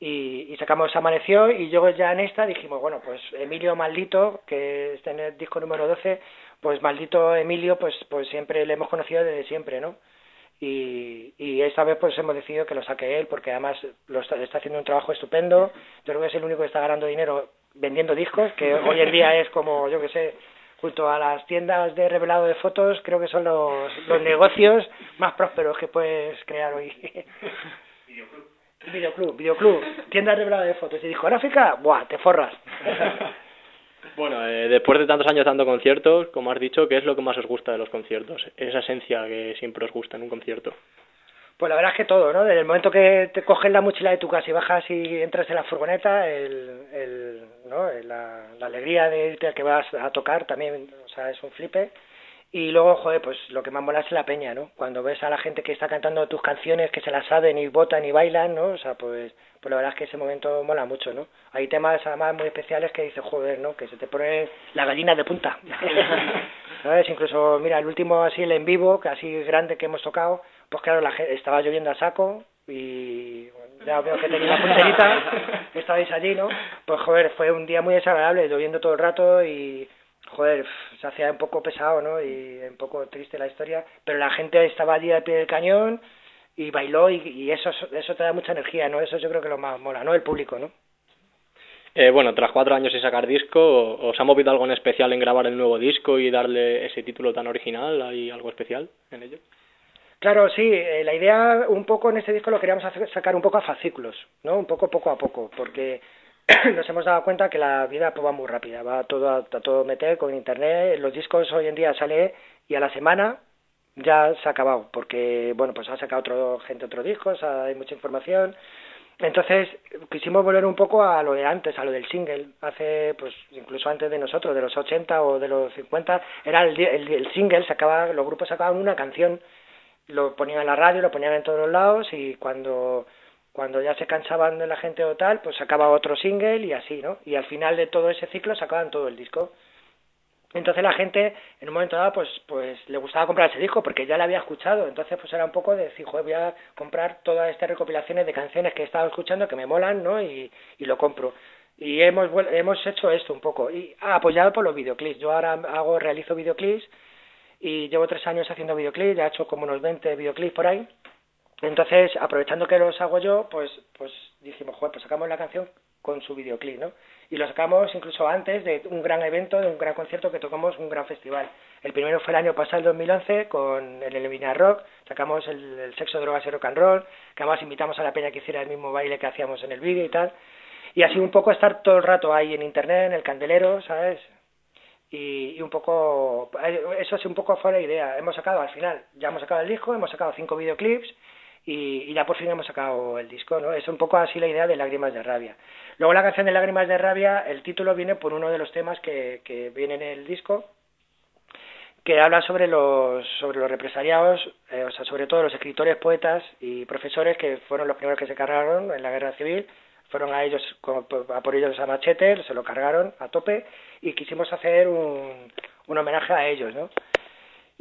Y, y sacamos Amaneció, y luego ya en esta dijimos, bueno, pues Emilio Maldito, que está en el disco número 12, pues Maldito Emilio, pues, pues siempre le hemos conocido desde siempre, ¿no? y, y esta vez pues hemos decidido que lo saque él porque además lo está, está haciendo un trabajo estupendo. Yo creo que es el único que está ganando dinero vendiendo discos que hoy en día es como yo que sé junto a las tiendas de revelado de fotos creo que son los, los negocios más prósperos que puedes crear hoy. Videoclub. Videoclub. Tienda de revelado de fotos. Y discográfica buah te forras Bueno, eh, después de tantos años dando conciertos, como has dicho, ¿qué es lo que más os gusta de los conciertos? Esa esencia que siempre os gusta en un concierto. Pues la verdad es que todo, ¿no? Desde el momento que te coges la mochila de tu casa y bajas y entras en la furgoneta, el, el, ¿no? la, la alegría de irte a que vas a tocar también, o sea, es un flipe. Y luego, joder, pues lo que más mola es la peña, ¿no? Cuando ves a la gente que está cantando tus canciones, que se las saben y votan y bailan, ¿no? O sea, pues, pues la verdad es que ese momento mola mucho, ¿no? Hay temas además muy especiales que dices, joder, ¿no? Que se te pone la gallina de punta. ¿Sabes? Incluso, mira, el último así, el en vivo, que así grande que hemos tocado, pues claro, la gente, estaba lloviendo a saco y ya veo que tenía una punterita, estabais allí, ¿no? Pues joder, fue un día muy desagradable, lloviendo todo el rato y joder, se hacía un poco pesado, ¿no? Y un poco triste la historia, pero la gente estaba allí al pie del cañón y bailó y, y eso eso te da mucha energía, ¿no? Eso yo creo que lo más mola, ¿no? El público, ¿no? Eh, bueno, tras cuatro años sin sacar disco, ¿os ha movido algo en especial en grabar el nuevo disco y darle ese título tan original? ¿Hay algo especial en ello? Claro, sí, eh, la idea un poco en este disco lo queríamos hacer, sacar un poco a fascículos, ¿no? Un poco poco a poco, porque nos hemos dado cuenta que la vida pues, va muy rápida, va todo a, todo meter con internet, los discos hoy en día sale y a la semana ya se ha acabado, porque bueno, pues ha sacado otro gente otro disco, o sea, hay mucha información. Entonces quisimos volver un poco a lo de antes, a lo del single, hace pues incluso antes de nosotros, de los 80 o de los 50, era el, el, el single, sacaba, los grupos sacaban una canción, lo ponían en la radio, lo ponían en todos los lados y cuando cuando ya se cansaban de la gente o tal, pues sacaba otro single y así, ¿no? Y al final de todo ese ciclo sacaban todo el disco. Entonces la gente, en un momento dado, pues, pues le gustaba comprar ese disco porque ya lo había escuchado. Entonces, pues era un poco de decir, joder, voy a comprar todas estas recopilaciones de canciones que he estado escuchando que me molan, ¿no? Y, y lo compro. Y hemos, hemos hecho esto un poco. Y apoyado por los videoclips. Yo ahora hago, realizo videoclips y llevo tres años haciendo videoclips. Ya he hecho como unos 20 videoclips por ahí. Entonces, aprovechando que los hago yo, pues, pues dijimos, joder, pues sacamos la canción con su videoclip, ¿no? Y lo sacamos incluso antes de un gran evento, de un gran concierto que tocamos, un gran festival. El primero fue el año pasado, el 2011, con el Elevina Rock, sacamos el, el Sexo, Drogas y Rock and Roll, que además invitamos a la peña que hiciera el mismo baile que hacíamos en el vídeo y tal. Y así un poco estar todo el rato ahí en internet, en el candelero, ¿sabes? Y, un poco, eso es un poco fue la idea. Hemos sacado al final, ya hemos sacado el disco, hemos sacado cinco videoclips, y, y, ya por fin hemos sacado el disco, ¿no? Es un poco así la idea de Lágrimas de Rabia. Luego la canción de Lágrimas de Rabia, el título viene por uno de los temas que, que viene en el disco, que habla sobre los, sobre los represaliados, eh, o sea, sobre todo los escritores, poetas y profesores que fueron los primeros que se cargaron en la guerra civil, fueron a ellos, a por ellos a machete, se lo cargaron a tope y quisimos hacer un, un homenaje a ellos, ¿no?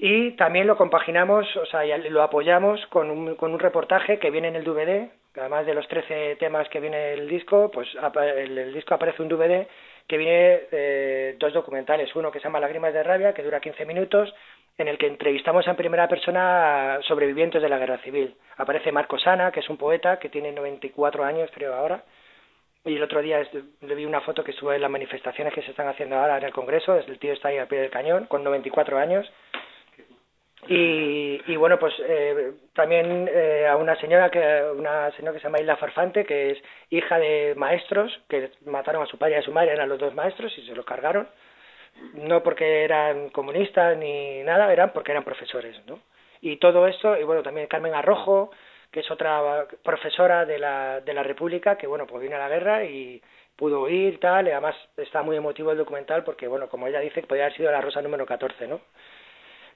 Y también lo compaginamos, o sea, lo apoyamos con un, con un reportaje que viene en el DVD, además de los 13 temas que viene el disco, pues el, el disco aparece un DVD que viene eh, dos documentales, uno que se llama Lágrimas de Rabia, que dura 15 minutos, en el que entrevistamos en primera persona a sobrevivientes de la guerra civil. Aparece Marco Sana, que es un poeta que tiene 94 años, creo, ahora, y el otro día le vi una foto que sube en las manifestaciones que se están haciendo ahora en el Congreso, el tío está ahí al pie del cañón, con 94 años, y, y bueno, pues eh, también eh, a una señora que una señora que se llama Isla Farfante, que es hija de maestros que mataron a su padre y a su madre, eran los dos maestros y se los cargaron, no porque eran comunistas ni nada, eran porque eran profesores, ¿no? Y todo esto, y bueno, también Carmen Arrojo, que es otra profesora de la, de la República, que bueno, pues vino a la guerra y pudo ir, tal, y además está muy emotivo el documental porque, bueno, como ella dice, podría haber sido la rosa número 14, ¿no?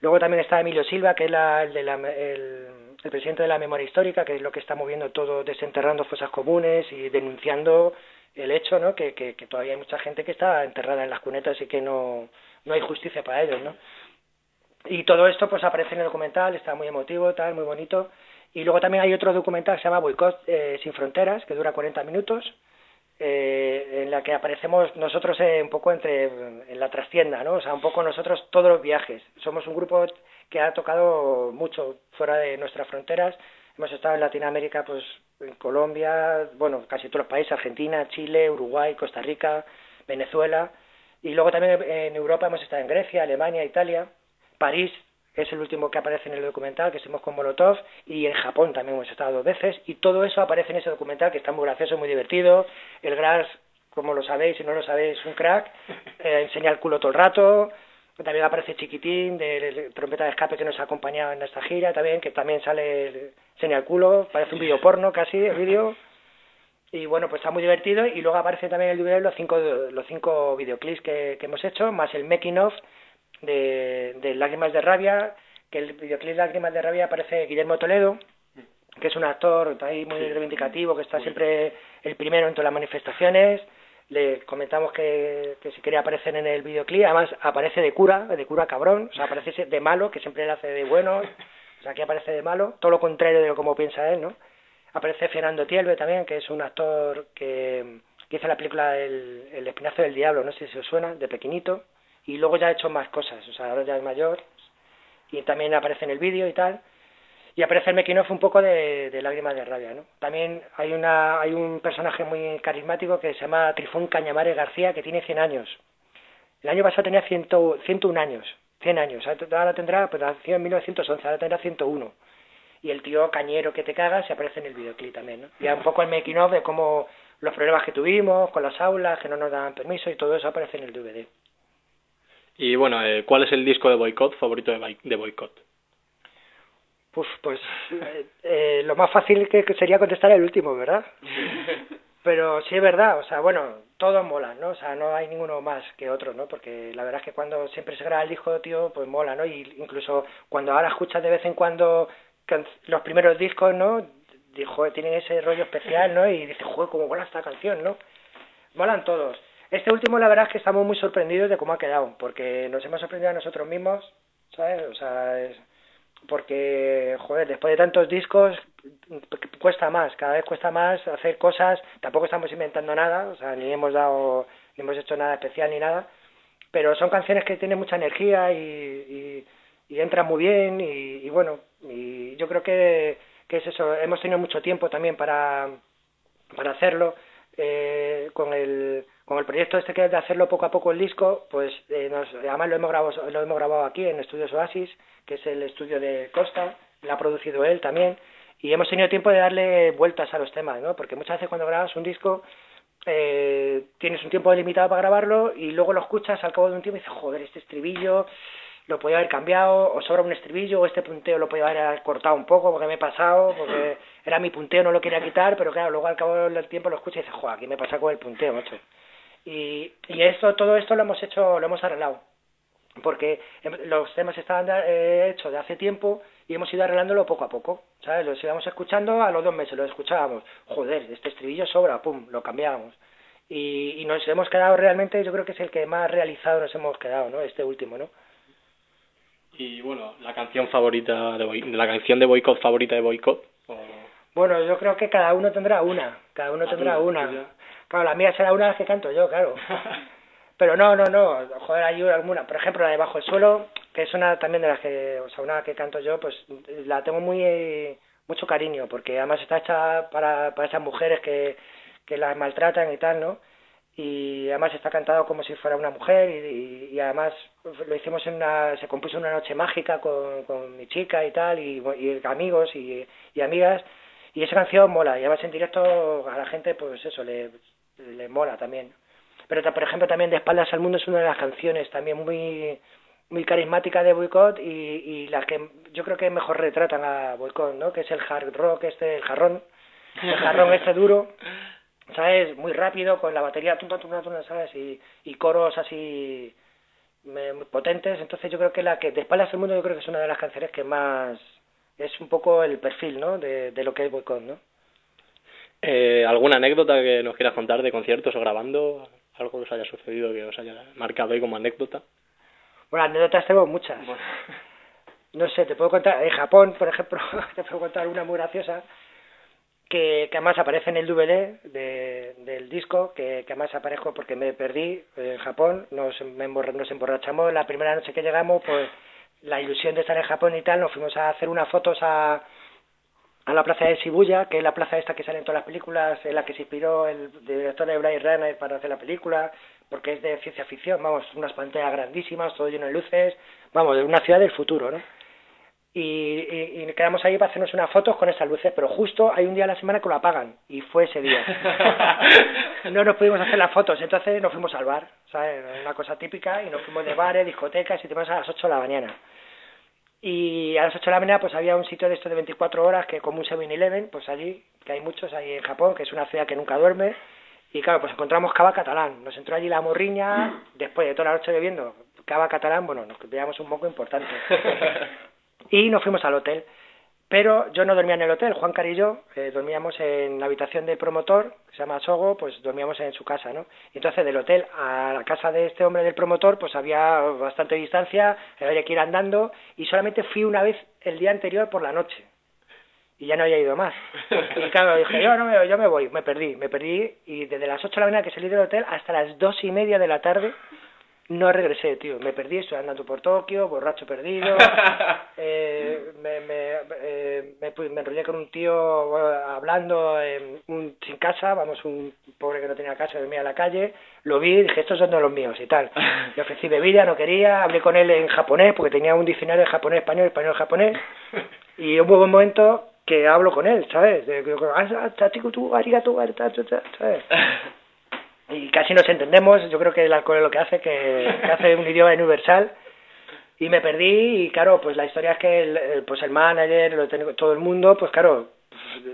Luego también está Emilio Silva, que es la, el, de la, el, presidente de la memoria histórica, que es lo que está moviendo todo, desenterrando fosas comunes y denunciando el hecho, ¿no? Que todavía hay mucha gente que está enterrada en las cunetas y que no, no hay justicia para ellos, ¿no? Y todo esto pues aparece en el documental, está muy emotivo, tal, muy bonito. Y luego también hay otro documental que se llama Boicot eh, sin fronteras, que dura 40 minutos, eh, en la que aparecemos nosotros eh, un poco entre en la trastienda, ¿no? O sea, un poco nosotros todos los viajes. Somos un grupo que ha tocado mucho fuera de nuestras fronteras. Hemos estado en Latinoamérica, pues en Colombia, bueno, casi todos los países, Argentina, Chile, Uruguay, Costa Rica, Venezuela. Y luego también en Europa hemos estado en Grecia, Alemania, Italia, París, es el último que aparece en el documental, que estuvimos con Molotov, y en Japón también hemos estado dos veces, y todo eso aparece en ese documental, que está muy gracioso, muy divertido, el Gras como lo sabéis, si no lo sabéis, un crack, eh, enseña el culo todo el rato, también aparece Chiquitín, de trompeta de escape que nos ha acompañado en esta gira también, que también sale, enseña el culo, parece un vídeo porno casi, el vídeo, y bueno, pues está muy divertido, y luego aparece también el DVD los cinco, los cinco videoclips que, que hemos hecho, más el making of de, de Lágrimas de Rabia, que el videoclip Lágrimas de Rabia aparece Guillermo Toledo, que es un actor ahí muy reivindicativo, que está siempre el primero en todas las manifestaciones. Le comentamos que, que si quería aparecer en el videoclip, además aparece de cura, de cura cabrón, o sea, aparece de malo, que siempre le hace de bueno, o sea, aquí aparece de malo, todo lo contrario de lo como piensa él, ¿no? Aparece Fernando Tielbe también, que es un actor que, que hizo la película El, el Espinazo del Diablo, no sé si os suena, de pequeñito, y luego ya ha hecho más cosas, o sea, ahora ya es mayor, y también aparece en el vídeo y tal y aparece el making of un poco de, lágrimas de rabia, ¿no? También hay una hay un personaje muy carismático que se llama Trifón Cañamares García que tiene 100 años. El año pasado tenía 100, 101 años, 100 años. Ahora tendrá, pues nació en 1911, ahora tendrá 101. Y el tío cañero que te cagas se aparece en el videoclip también, ¿no? Y un poco el making of de cómo los problemas que tuvimos con las aulas, que no nos daban permiso y todo eso aparece en el DVD. Y bueno, eh, ¿cuál es el disco de boicot favorito de, Boi- de boicot? Pues, pues eh, eh, lo más fácil que, que sería contestar el último, ¿verdad? Pero sí es verdad, o sea, bueno, todos molan, ¿no? O sea, no hay ninguno más que otro, ¿no? Porque la verdad es que cuando siempre se graba el disco, tío, pues mola, ¿no? Y incluso cuando ahora escuchas de vez en cuando los primeros discos, ¿no? Dijo, tienen ese rollo especial, ¿no? Y dices, joder, cómo mola esta canción, ¿no? Molan todos. Este último, la verdad es que estamos muy sorprendidos de cómo ha quedado, porque nos hemos sorprendido a nosotros mismos, ¿sabes? O sea, es porque, joder, después de tantos discos cu- cuesta más, cada vez cuesta más hacer cosas, tampoco estamos inventando nada, o sea, ni hemos dado, ni hemos hecho nada especial ni nada, pero son canciones que tienen mucha energía y, y, y entran muy bien y, y bueno, y yo creo que, que es eso, hemos tenido mucho tiempo también para, para hacerlo, eh, con el con el proyecto este que es de hacerlo poco a poco el disco, pues eh, nos, además lo hemos grabado lo hemos grabado aquí en Estudios Oasis, que es el estudio de Costa, lo ha producido él también, y hemos tenido tiempo de darle vueltas a los temas, ¿no? Porque muchas veces cuando grabas un disco eh, tienes un tiempo limitado para grabarlo y luego lo escuchas al cabo de un tiempo y dices, joder, este estribillo lo podía haber cambiado, o sobra un estribillo, o este punteo lo podía haber cortado un poco porque me he pasado, porque era mi punteo, no lo quería quitar, pero claro, luego al cabo del tiempo lo escuchas y dices, joder, aquí me pasa con el punteo, macho. Y, y esto, todo esto lo hemos hecho, lo hemos arreglado, porque los temas estaban eh, hechos de hace tiempo y hemos ido arreglándolo poco a poco, ¿sabes? Los íbamos escuchando, a los dos meses lo escuchábamos, joder, este estribillo sobra, pum, lo cambiábamos. Y, y nos hemos quedado realmente, yo creo que es el que más realizado nos hemos quedado, ¿no? Este último, ¿no? Y bueno, la canción favorita de Boi- la canción de boicot favorita de boicot. o- Bueno, yo creo que cada uno tendrá una, cada uno La tendrá una. Claro, la mía será una de las que canto yo, claro. Pero no, no, no, joder, hay alguna. Por ejemplo, la de Bajo el Suelo, que es una también de las que, o sea, una que canto yo, pues la tengo muy, mucho cariño, porque además está hecha para, para esas mujeres que, que las maltratan y tal, ¿no? Y además está cantado como si fuera una mujer y, y, y además lo hicimos en una, se compuso en una noche mágica con, con mi chica y tal, y, y amigos y, y amigas, y esa canción mola, y además en directo a la gente, pues eso, le, le mola también. Pero por ejemplo también De espaldas al mundo es una de las canciones también muy muy carismática de Boycott y, y las que yo creo que mejor retratan a Boycott, ¿no? Que es el hard rock este, el jarrón, el jarrón este duro, ¿sabes? Muy rápido con la batería tum, tum, tum, ¿sabes? Y, y coros así muy potentes, entonces yo creo que la que De espaldas al mundo yo creo que es una de las canciones que más es un poco el perfil, ¿no? De, de lo que es Boycott, ¿no? Eh, ¿Alguna anécdota que nos quieras contar de conciertos o grabando? Algo que os haya sucedido que os haya marcado ahí como anécdota. Bueno, anécdotas tengo muchas. No sé, te puedo contar, en Japón, por ejemplo, te puedo contar una muy graciosa, que, que además aparece en el DVD de, del disco, que, que además aparezco porque me perdí en Japón, nos, me emborra- nos emborrachamos la primera noche que llegamos, pues la ilusión de estar en Japón y tal, nos fuimos a hacer unas fotos a, a la plaza de Shibuya, que es la plaza esta que sale en todas las películas, en la que se inspiró el director de Blade Runner para hacer la película, porque es de ciencia ficción, vamos, unas pantallas grandísimas, todo lleno de luces, vamos, de una ciudad del futuro, ¿no? y, y, y quedamos ahí para hacernos unas fotos con esas luces, pero justo hay un día a la semana que lo apagan y fue ese día. no nos pudimos hacer las fotos, entonces nos fuimos al bar, ¿sabes? Una cosa típica y nos fuimos de bares, discotecas y demás a las 8 de la mañana. Y a las 8 de la mañana pues había un sitio de esto de 24 horas que como un 7-Eleven, pues allí, que hay muchos ahí en Japón, que es una ciudad que nunca duerme, y claro, pues encontramos cava catalán. Nos entró allí la morriña, después de toda la noche bebiendo cava catalán, bueno, nos pillamos un poco importante. y nos fuimos al hotel. Pero yo no dormía en el hotel, Juan Car y yo eh, dormíamos en la habitación del promotor, que se llama Sogo, pues dormíamos en su casa, ¿no? Entonces del hotel a la casa de este hombre del promotor, pues había bastante distancia, había que ir andando, y solamente fui una vez el día anterior por la noche. Y ya no había ido más. Y claro, dije, yo, no me, yo me voy, me perdí, me perdí, y desde las 8 de la mañana que salí del hotel hasta las dos y media de la tarde no regresé, tío. Me perdí, estoy andando por Tokio, borracho perdido. eh, me, me, eh, me, me enrollé con un tío bueno, hablando en un, sin casa, vamos, un pobre que no tenía casa, dormía en la calle. Lo vi, dije, estos son de los míos y tal. Le ofrecí bebida, no quería, hablé con él en japonés, porque tenía un diccionario de japonés, español, español, japonés. Y hubo un momento que hablo con él, ¿sabes? ¿sabes? Y casi nos entendemos. Yo creo que el alcohol es lo que hace, que, hace un idioma universal. Y me perdí y claro, pues la historia es que el, pues el manager, lo ten- todo el mundo, pues claro, pues,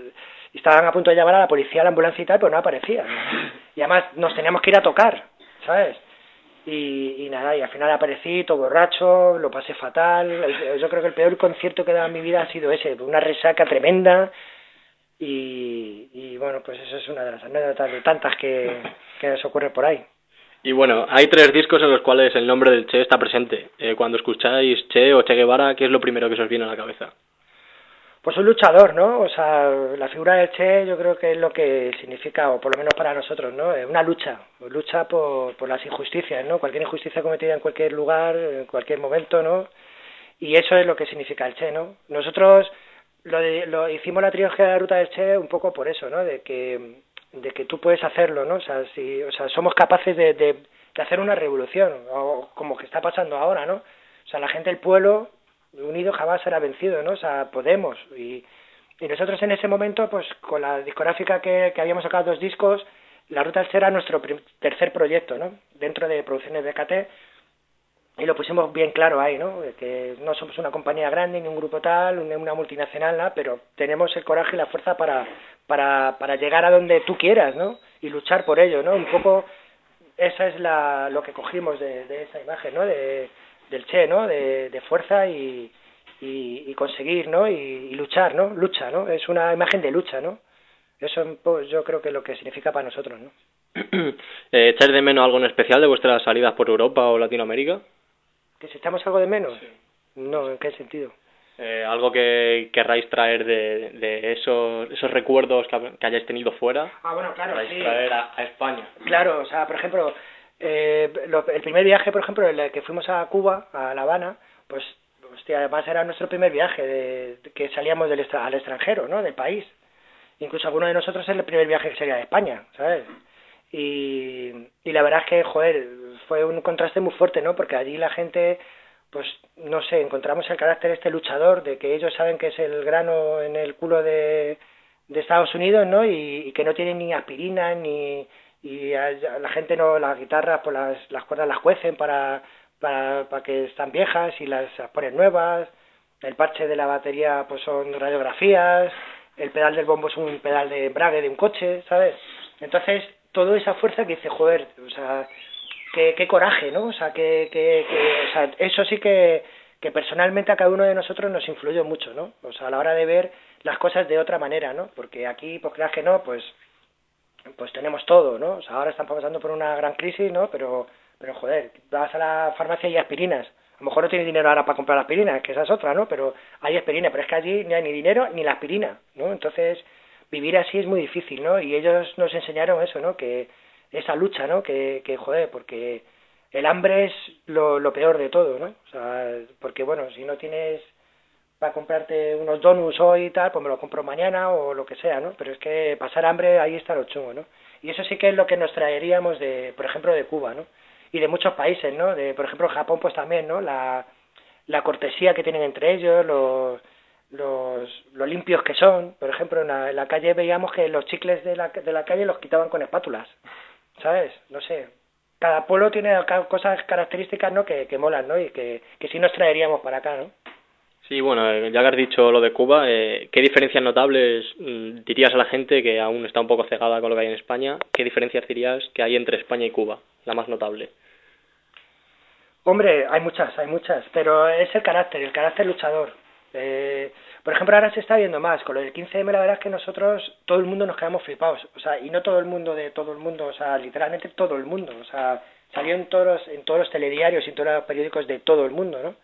estaban a punto de llamar a la policía, a la ambulancia y tal, pero no aparecía. Y además nos teníamos que ir a tocar, ¿sabes? Y, y nada, y al final aparecí todo borracho, lo pasé fatal. Yo creo que el peor concierto que he dado en mi vida ha sido ese, una resaca tremenda. Y, y bueno, pues eso es una de las anécdotas de tantas que, que nos ocurre por ahí. Y bueno, hay tres discos en los cuales el nombre del Che está presente. Eh, cuando escucháis Che o Che Guevara, ¿qué es lo primero que se os viene a la cabeza? Pues un luchador, ¿no? O sea, la figura del Che yo creo que es lo que significa, o por lo menos para nosotros, ¿no? Es una lucha, lucha por, por las injusticias, ¿no? Cualquier injusticia cometida en cualquier lugar, en cualquier momento, ¿no? Y eso es lo que significa el Che, ¿no? Nosotros lo, de- lo hicimos la trilogía de la ruta del Che un poco por eso, ¿no? De que, de que tú puedes hacerlo, ¿no? O sea, si, o sea somos capaces de, de, de hacer una revolución, o como que está pasando ahora, ¿no? O sea, la gente del pueblo unido jamás será vencido, ¿no? O sea, podemos. Y, y nosotros en ese momento, pues con la discográfica que, habíamos sacado dos discos, La Ruta del Ser era nuestro tercer proyecto, ¿no? Dentro de Producciones BKT. Y lo pusimos bien claro ahí, ¿no? Que no somos una compañía grande ni un grupo tal, una multinacional, nada, pero tenemos el coraje y la fuerza para, para, para llegar a donde tú quieras, ¿no? Y luchar por ello, ¿no? Un poco esa es la, lo que cogimos de, de esa imagen, ¿no? De, del Che, ¿no? De, de fuerza y, y, y conseguir, ¿no? Y, y luchar, ¿no? Lucha, ¿no? Es una imagen de lucha, ¿no? Eso pues, yo creo que es lo que significa para nosotros, ¿no? eh, ¿Echáis de menos algo en especial de vuestras salidas por Europa o Latinoamérica? ¿Que si estamos algo de menos? No, ¿en qué sentido? Eh, ¿Algo que querráis traer de, de esos, esos recuerdos que, hayáis tenido fuera? Ah, bueno, claro, Queráis sí. traer a, a España. Claro, o sea, por ejemplo, eh, lo- el primer viaje, por ejemplo, el que fuimos a Cuba, a La Habana, pues, hostia, además era nuestro primer viaje de, de que salíamos del extra- al extranjero, ¿no? Del país. Incluso alguno de nosotros es el primer viaje que sería de España, ¿sabes? Y, la verdad es que, joder, fue un contraste muy fuerte, ¿no? Porque allí la gente, pues, no sé, encontramos el carácter este luchador de que ellos saben que es el grano en el culo de, de Estados Unidos, ¿no? Y, que no tienen ni aspirina ni y la gente no las guitarras pues las, las cuerdas las cuecen para, para para que están viejas y las ponen nuevas el parche de la batería pues son radiografías el pedal del bombo es un pedal de embrague de un coche sabes entonces toda esa fuerza que dice joder o sea qué, coraje no o sea que, que, o sea, eso sí que que personalmente a cada uno de nosotros nos influyó mucho no o sea a la hora de ver las cosas de otra manera no porque aquí pues creas que no pues pues tenemos todo, ¿no? O sea, ahora están pasando por una gran crisis, ¿no? Pero, pero joder, vas a la farmacia y aspirinas. A lo mejor no tienes dinero ahora para comprar aspirinas, que esa es otra, ¿no? Pero hay aspirina, pero es que allí ni hay ni dinero ni la aspirina, ¿no? Entonces, vivir así es muy difícil, ¿no? Y ellos nos enseñaron eso, ¿no? Que esa lucha, ¿no? Que, que joder, porque el hambre es lo, peor de todo, ¿no? O sea, porque bueno, si no tienes para comprarte unos donuts hoy y tal, pues me lo compro mañana o lo que sea, ¿no? Pero es que pasar hambre ahí está lo chungo, ¿no? Y eso sí que es lo que nos traeríamos de, por ejemplo, de Cuba, ¿no? Y de muchos países, ¿no? De, por ejemplo, Japón, pues también, ¿no? La cortesía que tienen entre ellos, los, los, lo limpios que son. Por ejemplo, en la, en la calle veíamos que los chicles de la, de la calle los quitaban con espátulas, ¿sabes? No sé. Cada pueblo tiene cosas características, ¿no? Que, que molan, ¿no? Y que, que sí nos traeríamos para acá, ¿no? Sí, bueno, eh, ya que has dicho lo de Cuba, eh, ¿qué diferencias notables mm, dirías a la gente que aún está un poco cegada con lo que hay en España? ¿Qué diferencias dirías que hay entre España y Cuba? La más notable. Hombre, hay muchas, hay muchas, pero es el carácter, el carácter luchador. Eh, por ejemplo, ahora se está viendo más. Con lo del 15M, la verdad es que nosotros, todo el mundo nos quedamos flipados. O sea, y no todo el mundo de todo el mundo, o sea, literalmente todo el mundo. O sea, salió en todos, los- en todos los telediarios y en todos los periódicos de todo el mundo, ¿no?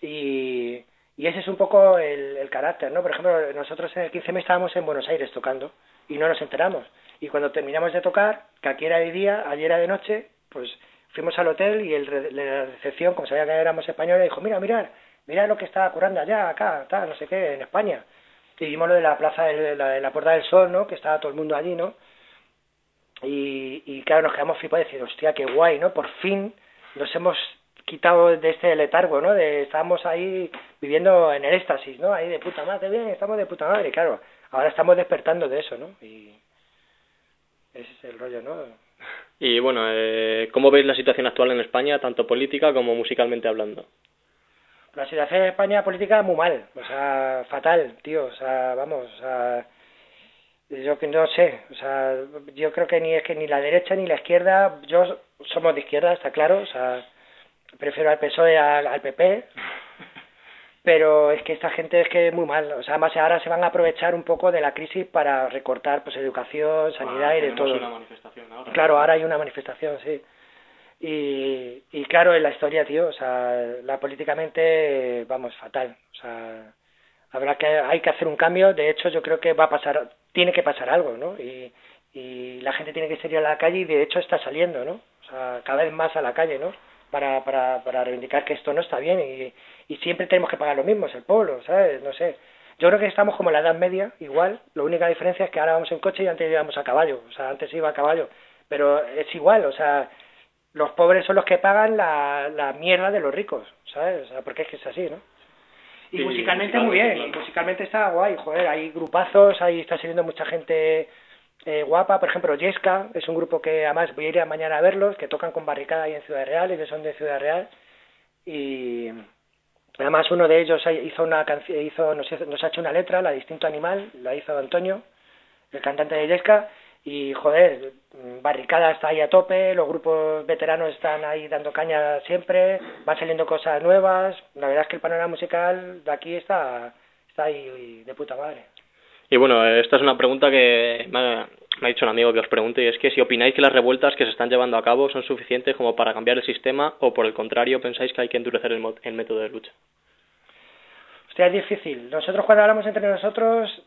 Y, y ese es un poco el, el carácter, ¿no? Por ejemplo, nosotros en el 15M estábamos en Buenos Aires tocando y no nos enteramos. Y cuando terminamos de tocar, que aquí era de día, allí era de noche, pues fuimos al hotel y el la recepción, como sabía que éramos españoles, dijo, mira, mirad, mirad lo que está ocurriendo allá, acá, tal, no sé qué, en España. Y vimos lo de la plaza de la, de la Puerta del Sol, ¿no? Que estaba todo el mundo allí, ¿no? Y, y claro, nos quedamos flipados y decir, hostia, qué guay, ¿no? Por fin nos hemos quitado de este letargo, ¿no? De, estábamos ahí viviendo en el éxtasis, ¿no? Ahí de puta madre, bien, estamos de puta madre, claro. Ahora estamos despertando de eso, ¿no? Y es el rollo, ¿no? Y bueno, eh, ¿cómo veis la situación actual en España, tanto política como musicalmente hablando? La situación en España política muy mal, o sea, fatal, tío, o sea, vamos, o sea, yo que no sé, o sea, yo creo que ni es que ni la derecha ni la izquierda, yo somos de izquierda, está claro, o sea, prefiero al PSOE al, al PP, pero es que esta gente es que muy mal, o sea, además ahora se van a aprovechar un poco de la crisis para recortar pues educación, sanidad y de todo. manifestación ahora. Claro, ahora hay una manifestación, sí. Y, claro, en la historia, tío, o sea, la políticamente, vamos, fatal. O sea, habrá que, hay que hacer un cambio. De hecho, yo creo que va a pasar, tiene que pasar algo, ¿no? Y, y la gente tiene que salir a la calle y de hecho está saliendo, ¿no? O sea, cada vez más a la calle, ¿no? Para, para, para reivindicar que esto no está bien y, y siempre tenemos que pagar lo mismo, es el pueblo, ¿sabes? No sé. Yo creo que estamos como en la Edad Media, igual. La única diferencia es que ahora vamos en coche y antes íbamos a caballo. O sea, antes iba a caballo. Pero es igual, o sea, los pobres son los que pagan la, la mierda de los ricos, ¿sabes? O sea, porque es que es así, ¿no? Y Sí, musicalmente muy bien, claro. musicalmente está guay, joder, hay grupazos, ahí está saliendo mucha gente eh, guapa, por ejemplo, Yesca, es un grupo que además voy a ir a mañana a verlos, que tocan con Barricada ahí en Ciudad Real, ellos son de Ciudad Real, y además uno de ellos hizo una canción, hizo, nos, hizo- nos ha hecho una letra, la Distinto Animal, la hizo Antonio, el cantante de Yesca, y joder, Barricada está ahí a tope, los grupos veteranos están ahí dando caña siempre, van saliendo cosas nuevas, la verdad es que el panorama musical de aquí está, está ahí de puta madre. Y bueno, esta es una pregunta que me ha, me ha dicho un amigo que os pregunte y es que si opináis que las revueltas que se están llevando a cabo son suficientes como para cambiar el sistema o por el contrario pensáis que hay que endurecer el, el método de lucha. Hostia, es difícil. Nosotros cuando hablamos entre nosotros,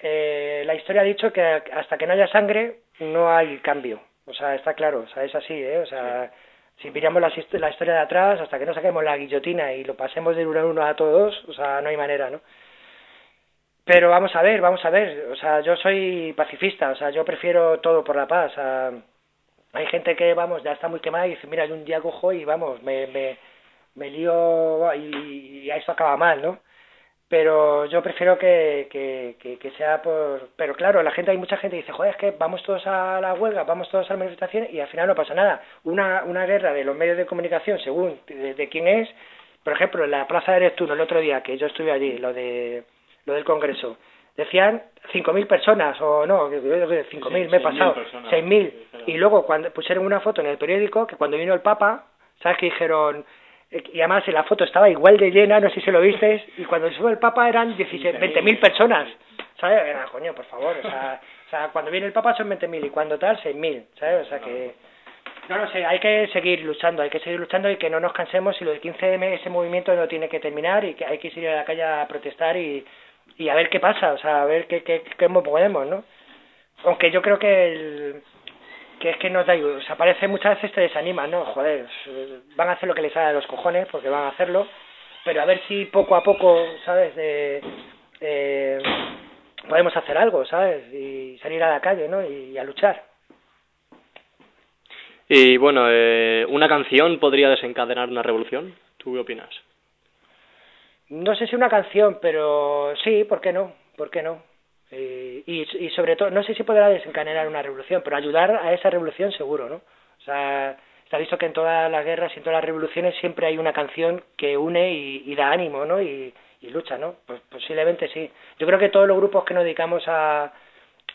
eh, la historia ha dicho que hasta que no haya sangre no hay cambio. O sea, está claro, o sea, es así, ¿eh? O sea, si miramos la, hist- la historia de atrás, hasta que no saquemos la guillotina y lo pasemos de uno a uno a todos, o sea, no hay manera, ¿no? Pero vamos a ver, vamos a ver. O sea, yo soy pacifista, o sea, yo prefiero todo por la paz. O sea, hay gente que, vamos, ya está muy quemada y dice, mira, yo un día cojo y, vamos, me, me, me lío y, y a esto acaba mal, ¿no? Pero yo prefiero que, que, que, que sea por... Pero claro, la gente, hay mucha gente que dice, joder, es que vamos todos a la huelga, vamos todos a la manifestación y al final no pasa nada. Una, una guerra de los medios de comunicación, según de, de quién es, por ejemplo, en la Plaza de Neptuno el otro día, que yo estuve allí, lo de lo del Congreso, decían 5.000 personas, o no, 5.000, me he 6.000 pasado, personas. 6.000. Y luego cuando pusieron una foto en el periódico, que cuando vino el Papa, ¿sabes qué dijeron? Y además en la foto estaba igual de llena, no sé si lo viste, y cuando sube el Papa eran 16 20.000 personas. ¿Sabes? Era, coño, por favor, o sea, o sea, cuando viene el Papa son 20.000 y cuando tal, 6.000, ¿sabes? O sea que... No lo sé, hay que seguir luchando, hay que seguir luchando y que no nos cansemos y lo del 15M, ese movimiento no tiene que terminar y que hay que ir a la calle a protestar y, y a ver qué pasa, o sea, a ver qué, qué, cómo podemos, ¿no? Aunque yo creo que el, que es que nos da igual, o sea, parece muchas veces te desaniman, ¿no? Joder, eh, van a hacer lo que les sale a los cojones porque van a hacerlo, pero a ver si poco a poco, ¿sabes? De, eh, podemos hacer algo, ¿sabes? Y salir a la calle, ¿no? Y a luchar. Y bueno, eh, ¿una canción podría desencadenar una revolución? ¿Tú qué opinas? no sé si una canción, pero sí, ¿por qué no? ¿Por qué no? Eh, y, y sobre todo, no sé si podrá desencadenar una revolución, pero ayudar a esa revolución seguro, ¿no? O sea, está visto que en todas las guerras y en todas las revoluciones siempre hay una canción que une y, da ánimo, ¿no? Y, y lucha, ¿no? Pues posiblemente sí. Yo creo que todos los grupos que nos dedicamos a,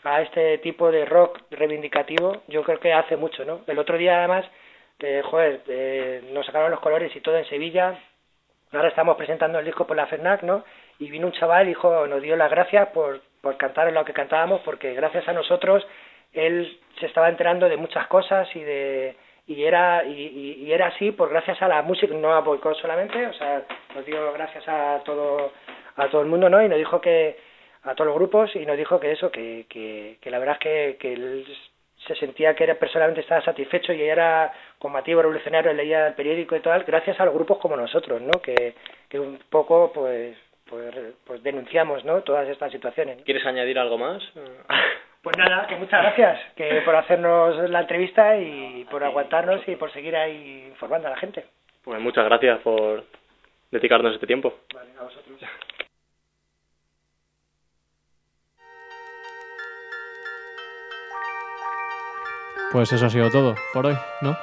a este tipo de rock reivindicativo, yo creo que hace mucho, ¿no? El otro día además, que, joder, eh, nos sacaron los colores y todo en Sevilla, ahora estamos presentando el disco por la FERNAC, ¿no? Y vino un chaval dijo, nos dio las gracias por, por cantar lo que cantábamos, porque gracias a nosotros él se estaba enterando de muchas cosas y de y era y, era así por gracias a la música no a Boicot solamente o sea nos dio gracias a todo a todo el mundo no y nos dijo que a todos los grupos y nos dijo que eso que, que, que la verdad es que, que él se sentía que era personalmente estaba satisfecho y era combativo revolucionario leía el periódico y tal gracias a los grupos como nosotros no que un poco pues pues, pues denunciamos no todas estas situaciones ¿Quieres añadir algo más? pues nada, que muchas gracias que por hacernos la entrevista y por aguantarnos y por seguir ahí informando a la gente. Pues muchas gracias por dedicarnos este tiempo. Vale, a vosotros. Pues eso ha sido todo por hoy, ¿no?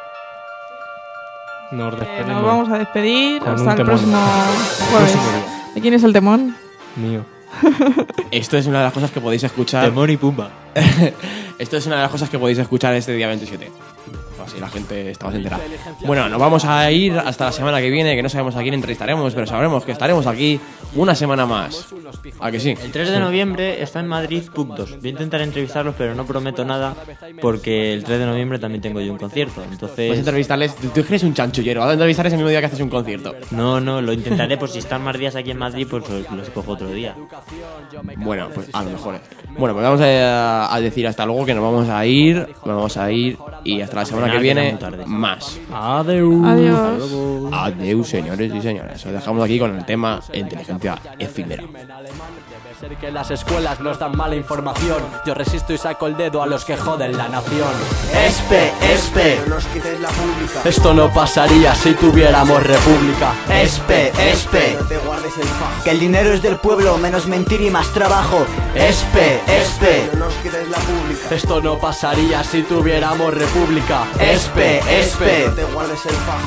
Nos Eh, despedimos. nos vamos a despedir hasta el próximo jueves. ¿De quién es el temón? Mío. Esto es una de las cosas que podéis escuchar. Temón y pumba. Esto es una de las cosas que podéis escuchar este día 27. Así la gente está más enterada. Bueno, nos vamos a ir hasta la semana que viene, que no sabemos a quién entrevistaremos, pero sabremos que estaremos aquí una semana más. ¿A que sí? El 3 de noviembre está en Madrid Puntos. Voy a intentar entrevistarlos, pero no prometo nada porque el 3 de noviembre también tengo yo un concierto. Entonces... Pues entrevistarles. Tú eres un chanchullero. Vas a entrevistarles el mismo día que haces un concierto. No, no, lo intentaré por si están más días aquí en Madrid, pues los, los cojo otro día. Bueno, pues a lo mejor. Bueno, pues vamos a, a decir hasta luego que nos vamos a ir. Nos vamos a ir y hasta la semana que que viene más. Adeu. Adiós. Adiós, señores y señoras. Os dejamos aquí con el tema inteligencia efímera. Ser que las escuelas nos dan mala información. Yo resisto y saco el dedo a los que joden la nación. Espe, espe. Esto no pasaría si tuviéramos república. Espe, espe. Que el dinero es del pueblo, menos mentir y más trabajo. Espe, espe. Esto no pasaría si tuviéramos república. Espe, espe.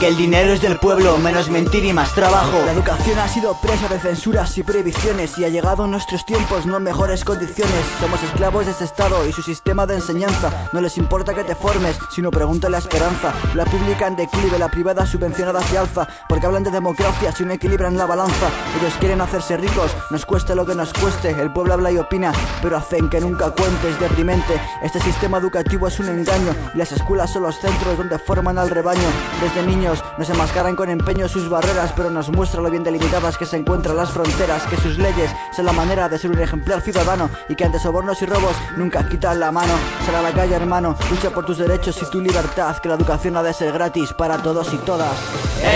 Que el dinero es del pueblo, menos mentir y más trabajo. La educación ha sido presa de censuras y prohibiciones y ha llegado a nuestros tiempos no mejores condiciones. Somos esclavos de ese estado y su sistema de enseñanza. No les importa que te formes, sino pregunta la esperanza. La pública en declive, la privada subvencionada se alza. Porque hablan de democracia si no equilibran la balanza. Ellos quieren hacerse ricos, nos cueste lo que nos cueste. El pueblo habla y opina, pero hacen que nunca cuente. Es deprimente. Este sistema educativo es un engaño y las escuelas son los centros donde forman al rebaño. Desde niños nos enmascaran con empeño sus barreras, pero nos muestra lo bien delimitadas que se encuentran las fronteras, que sus leyes son la manera de ser un ejemplar ciudadano y que ante sobornos y robos nunca quitan la mano. Sal a la calle, hermano, lucha por tus derechos y tu libertad, que la educación ha de ser gratis para todos y todas.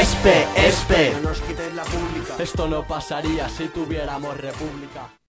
Espe, espe. Esto no pasaría si tuviéramos república.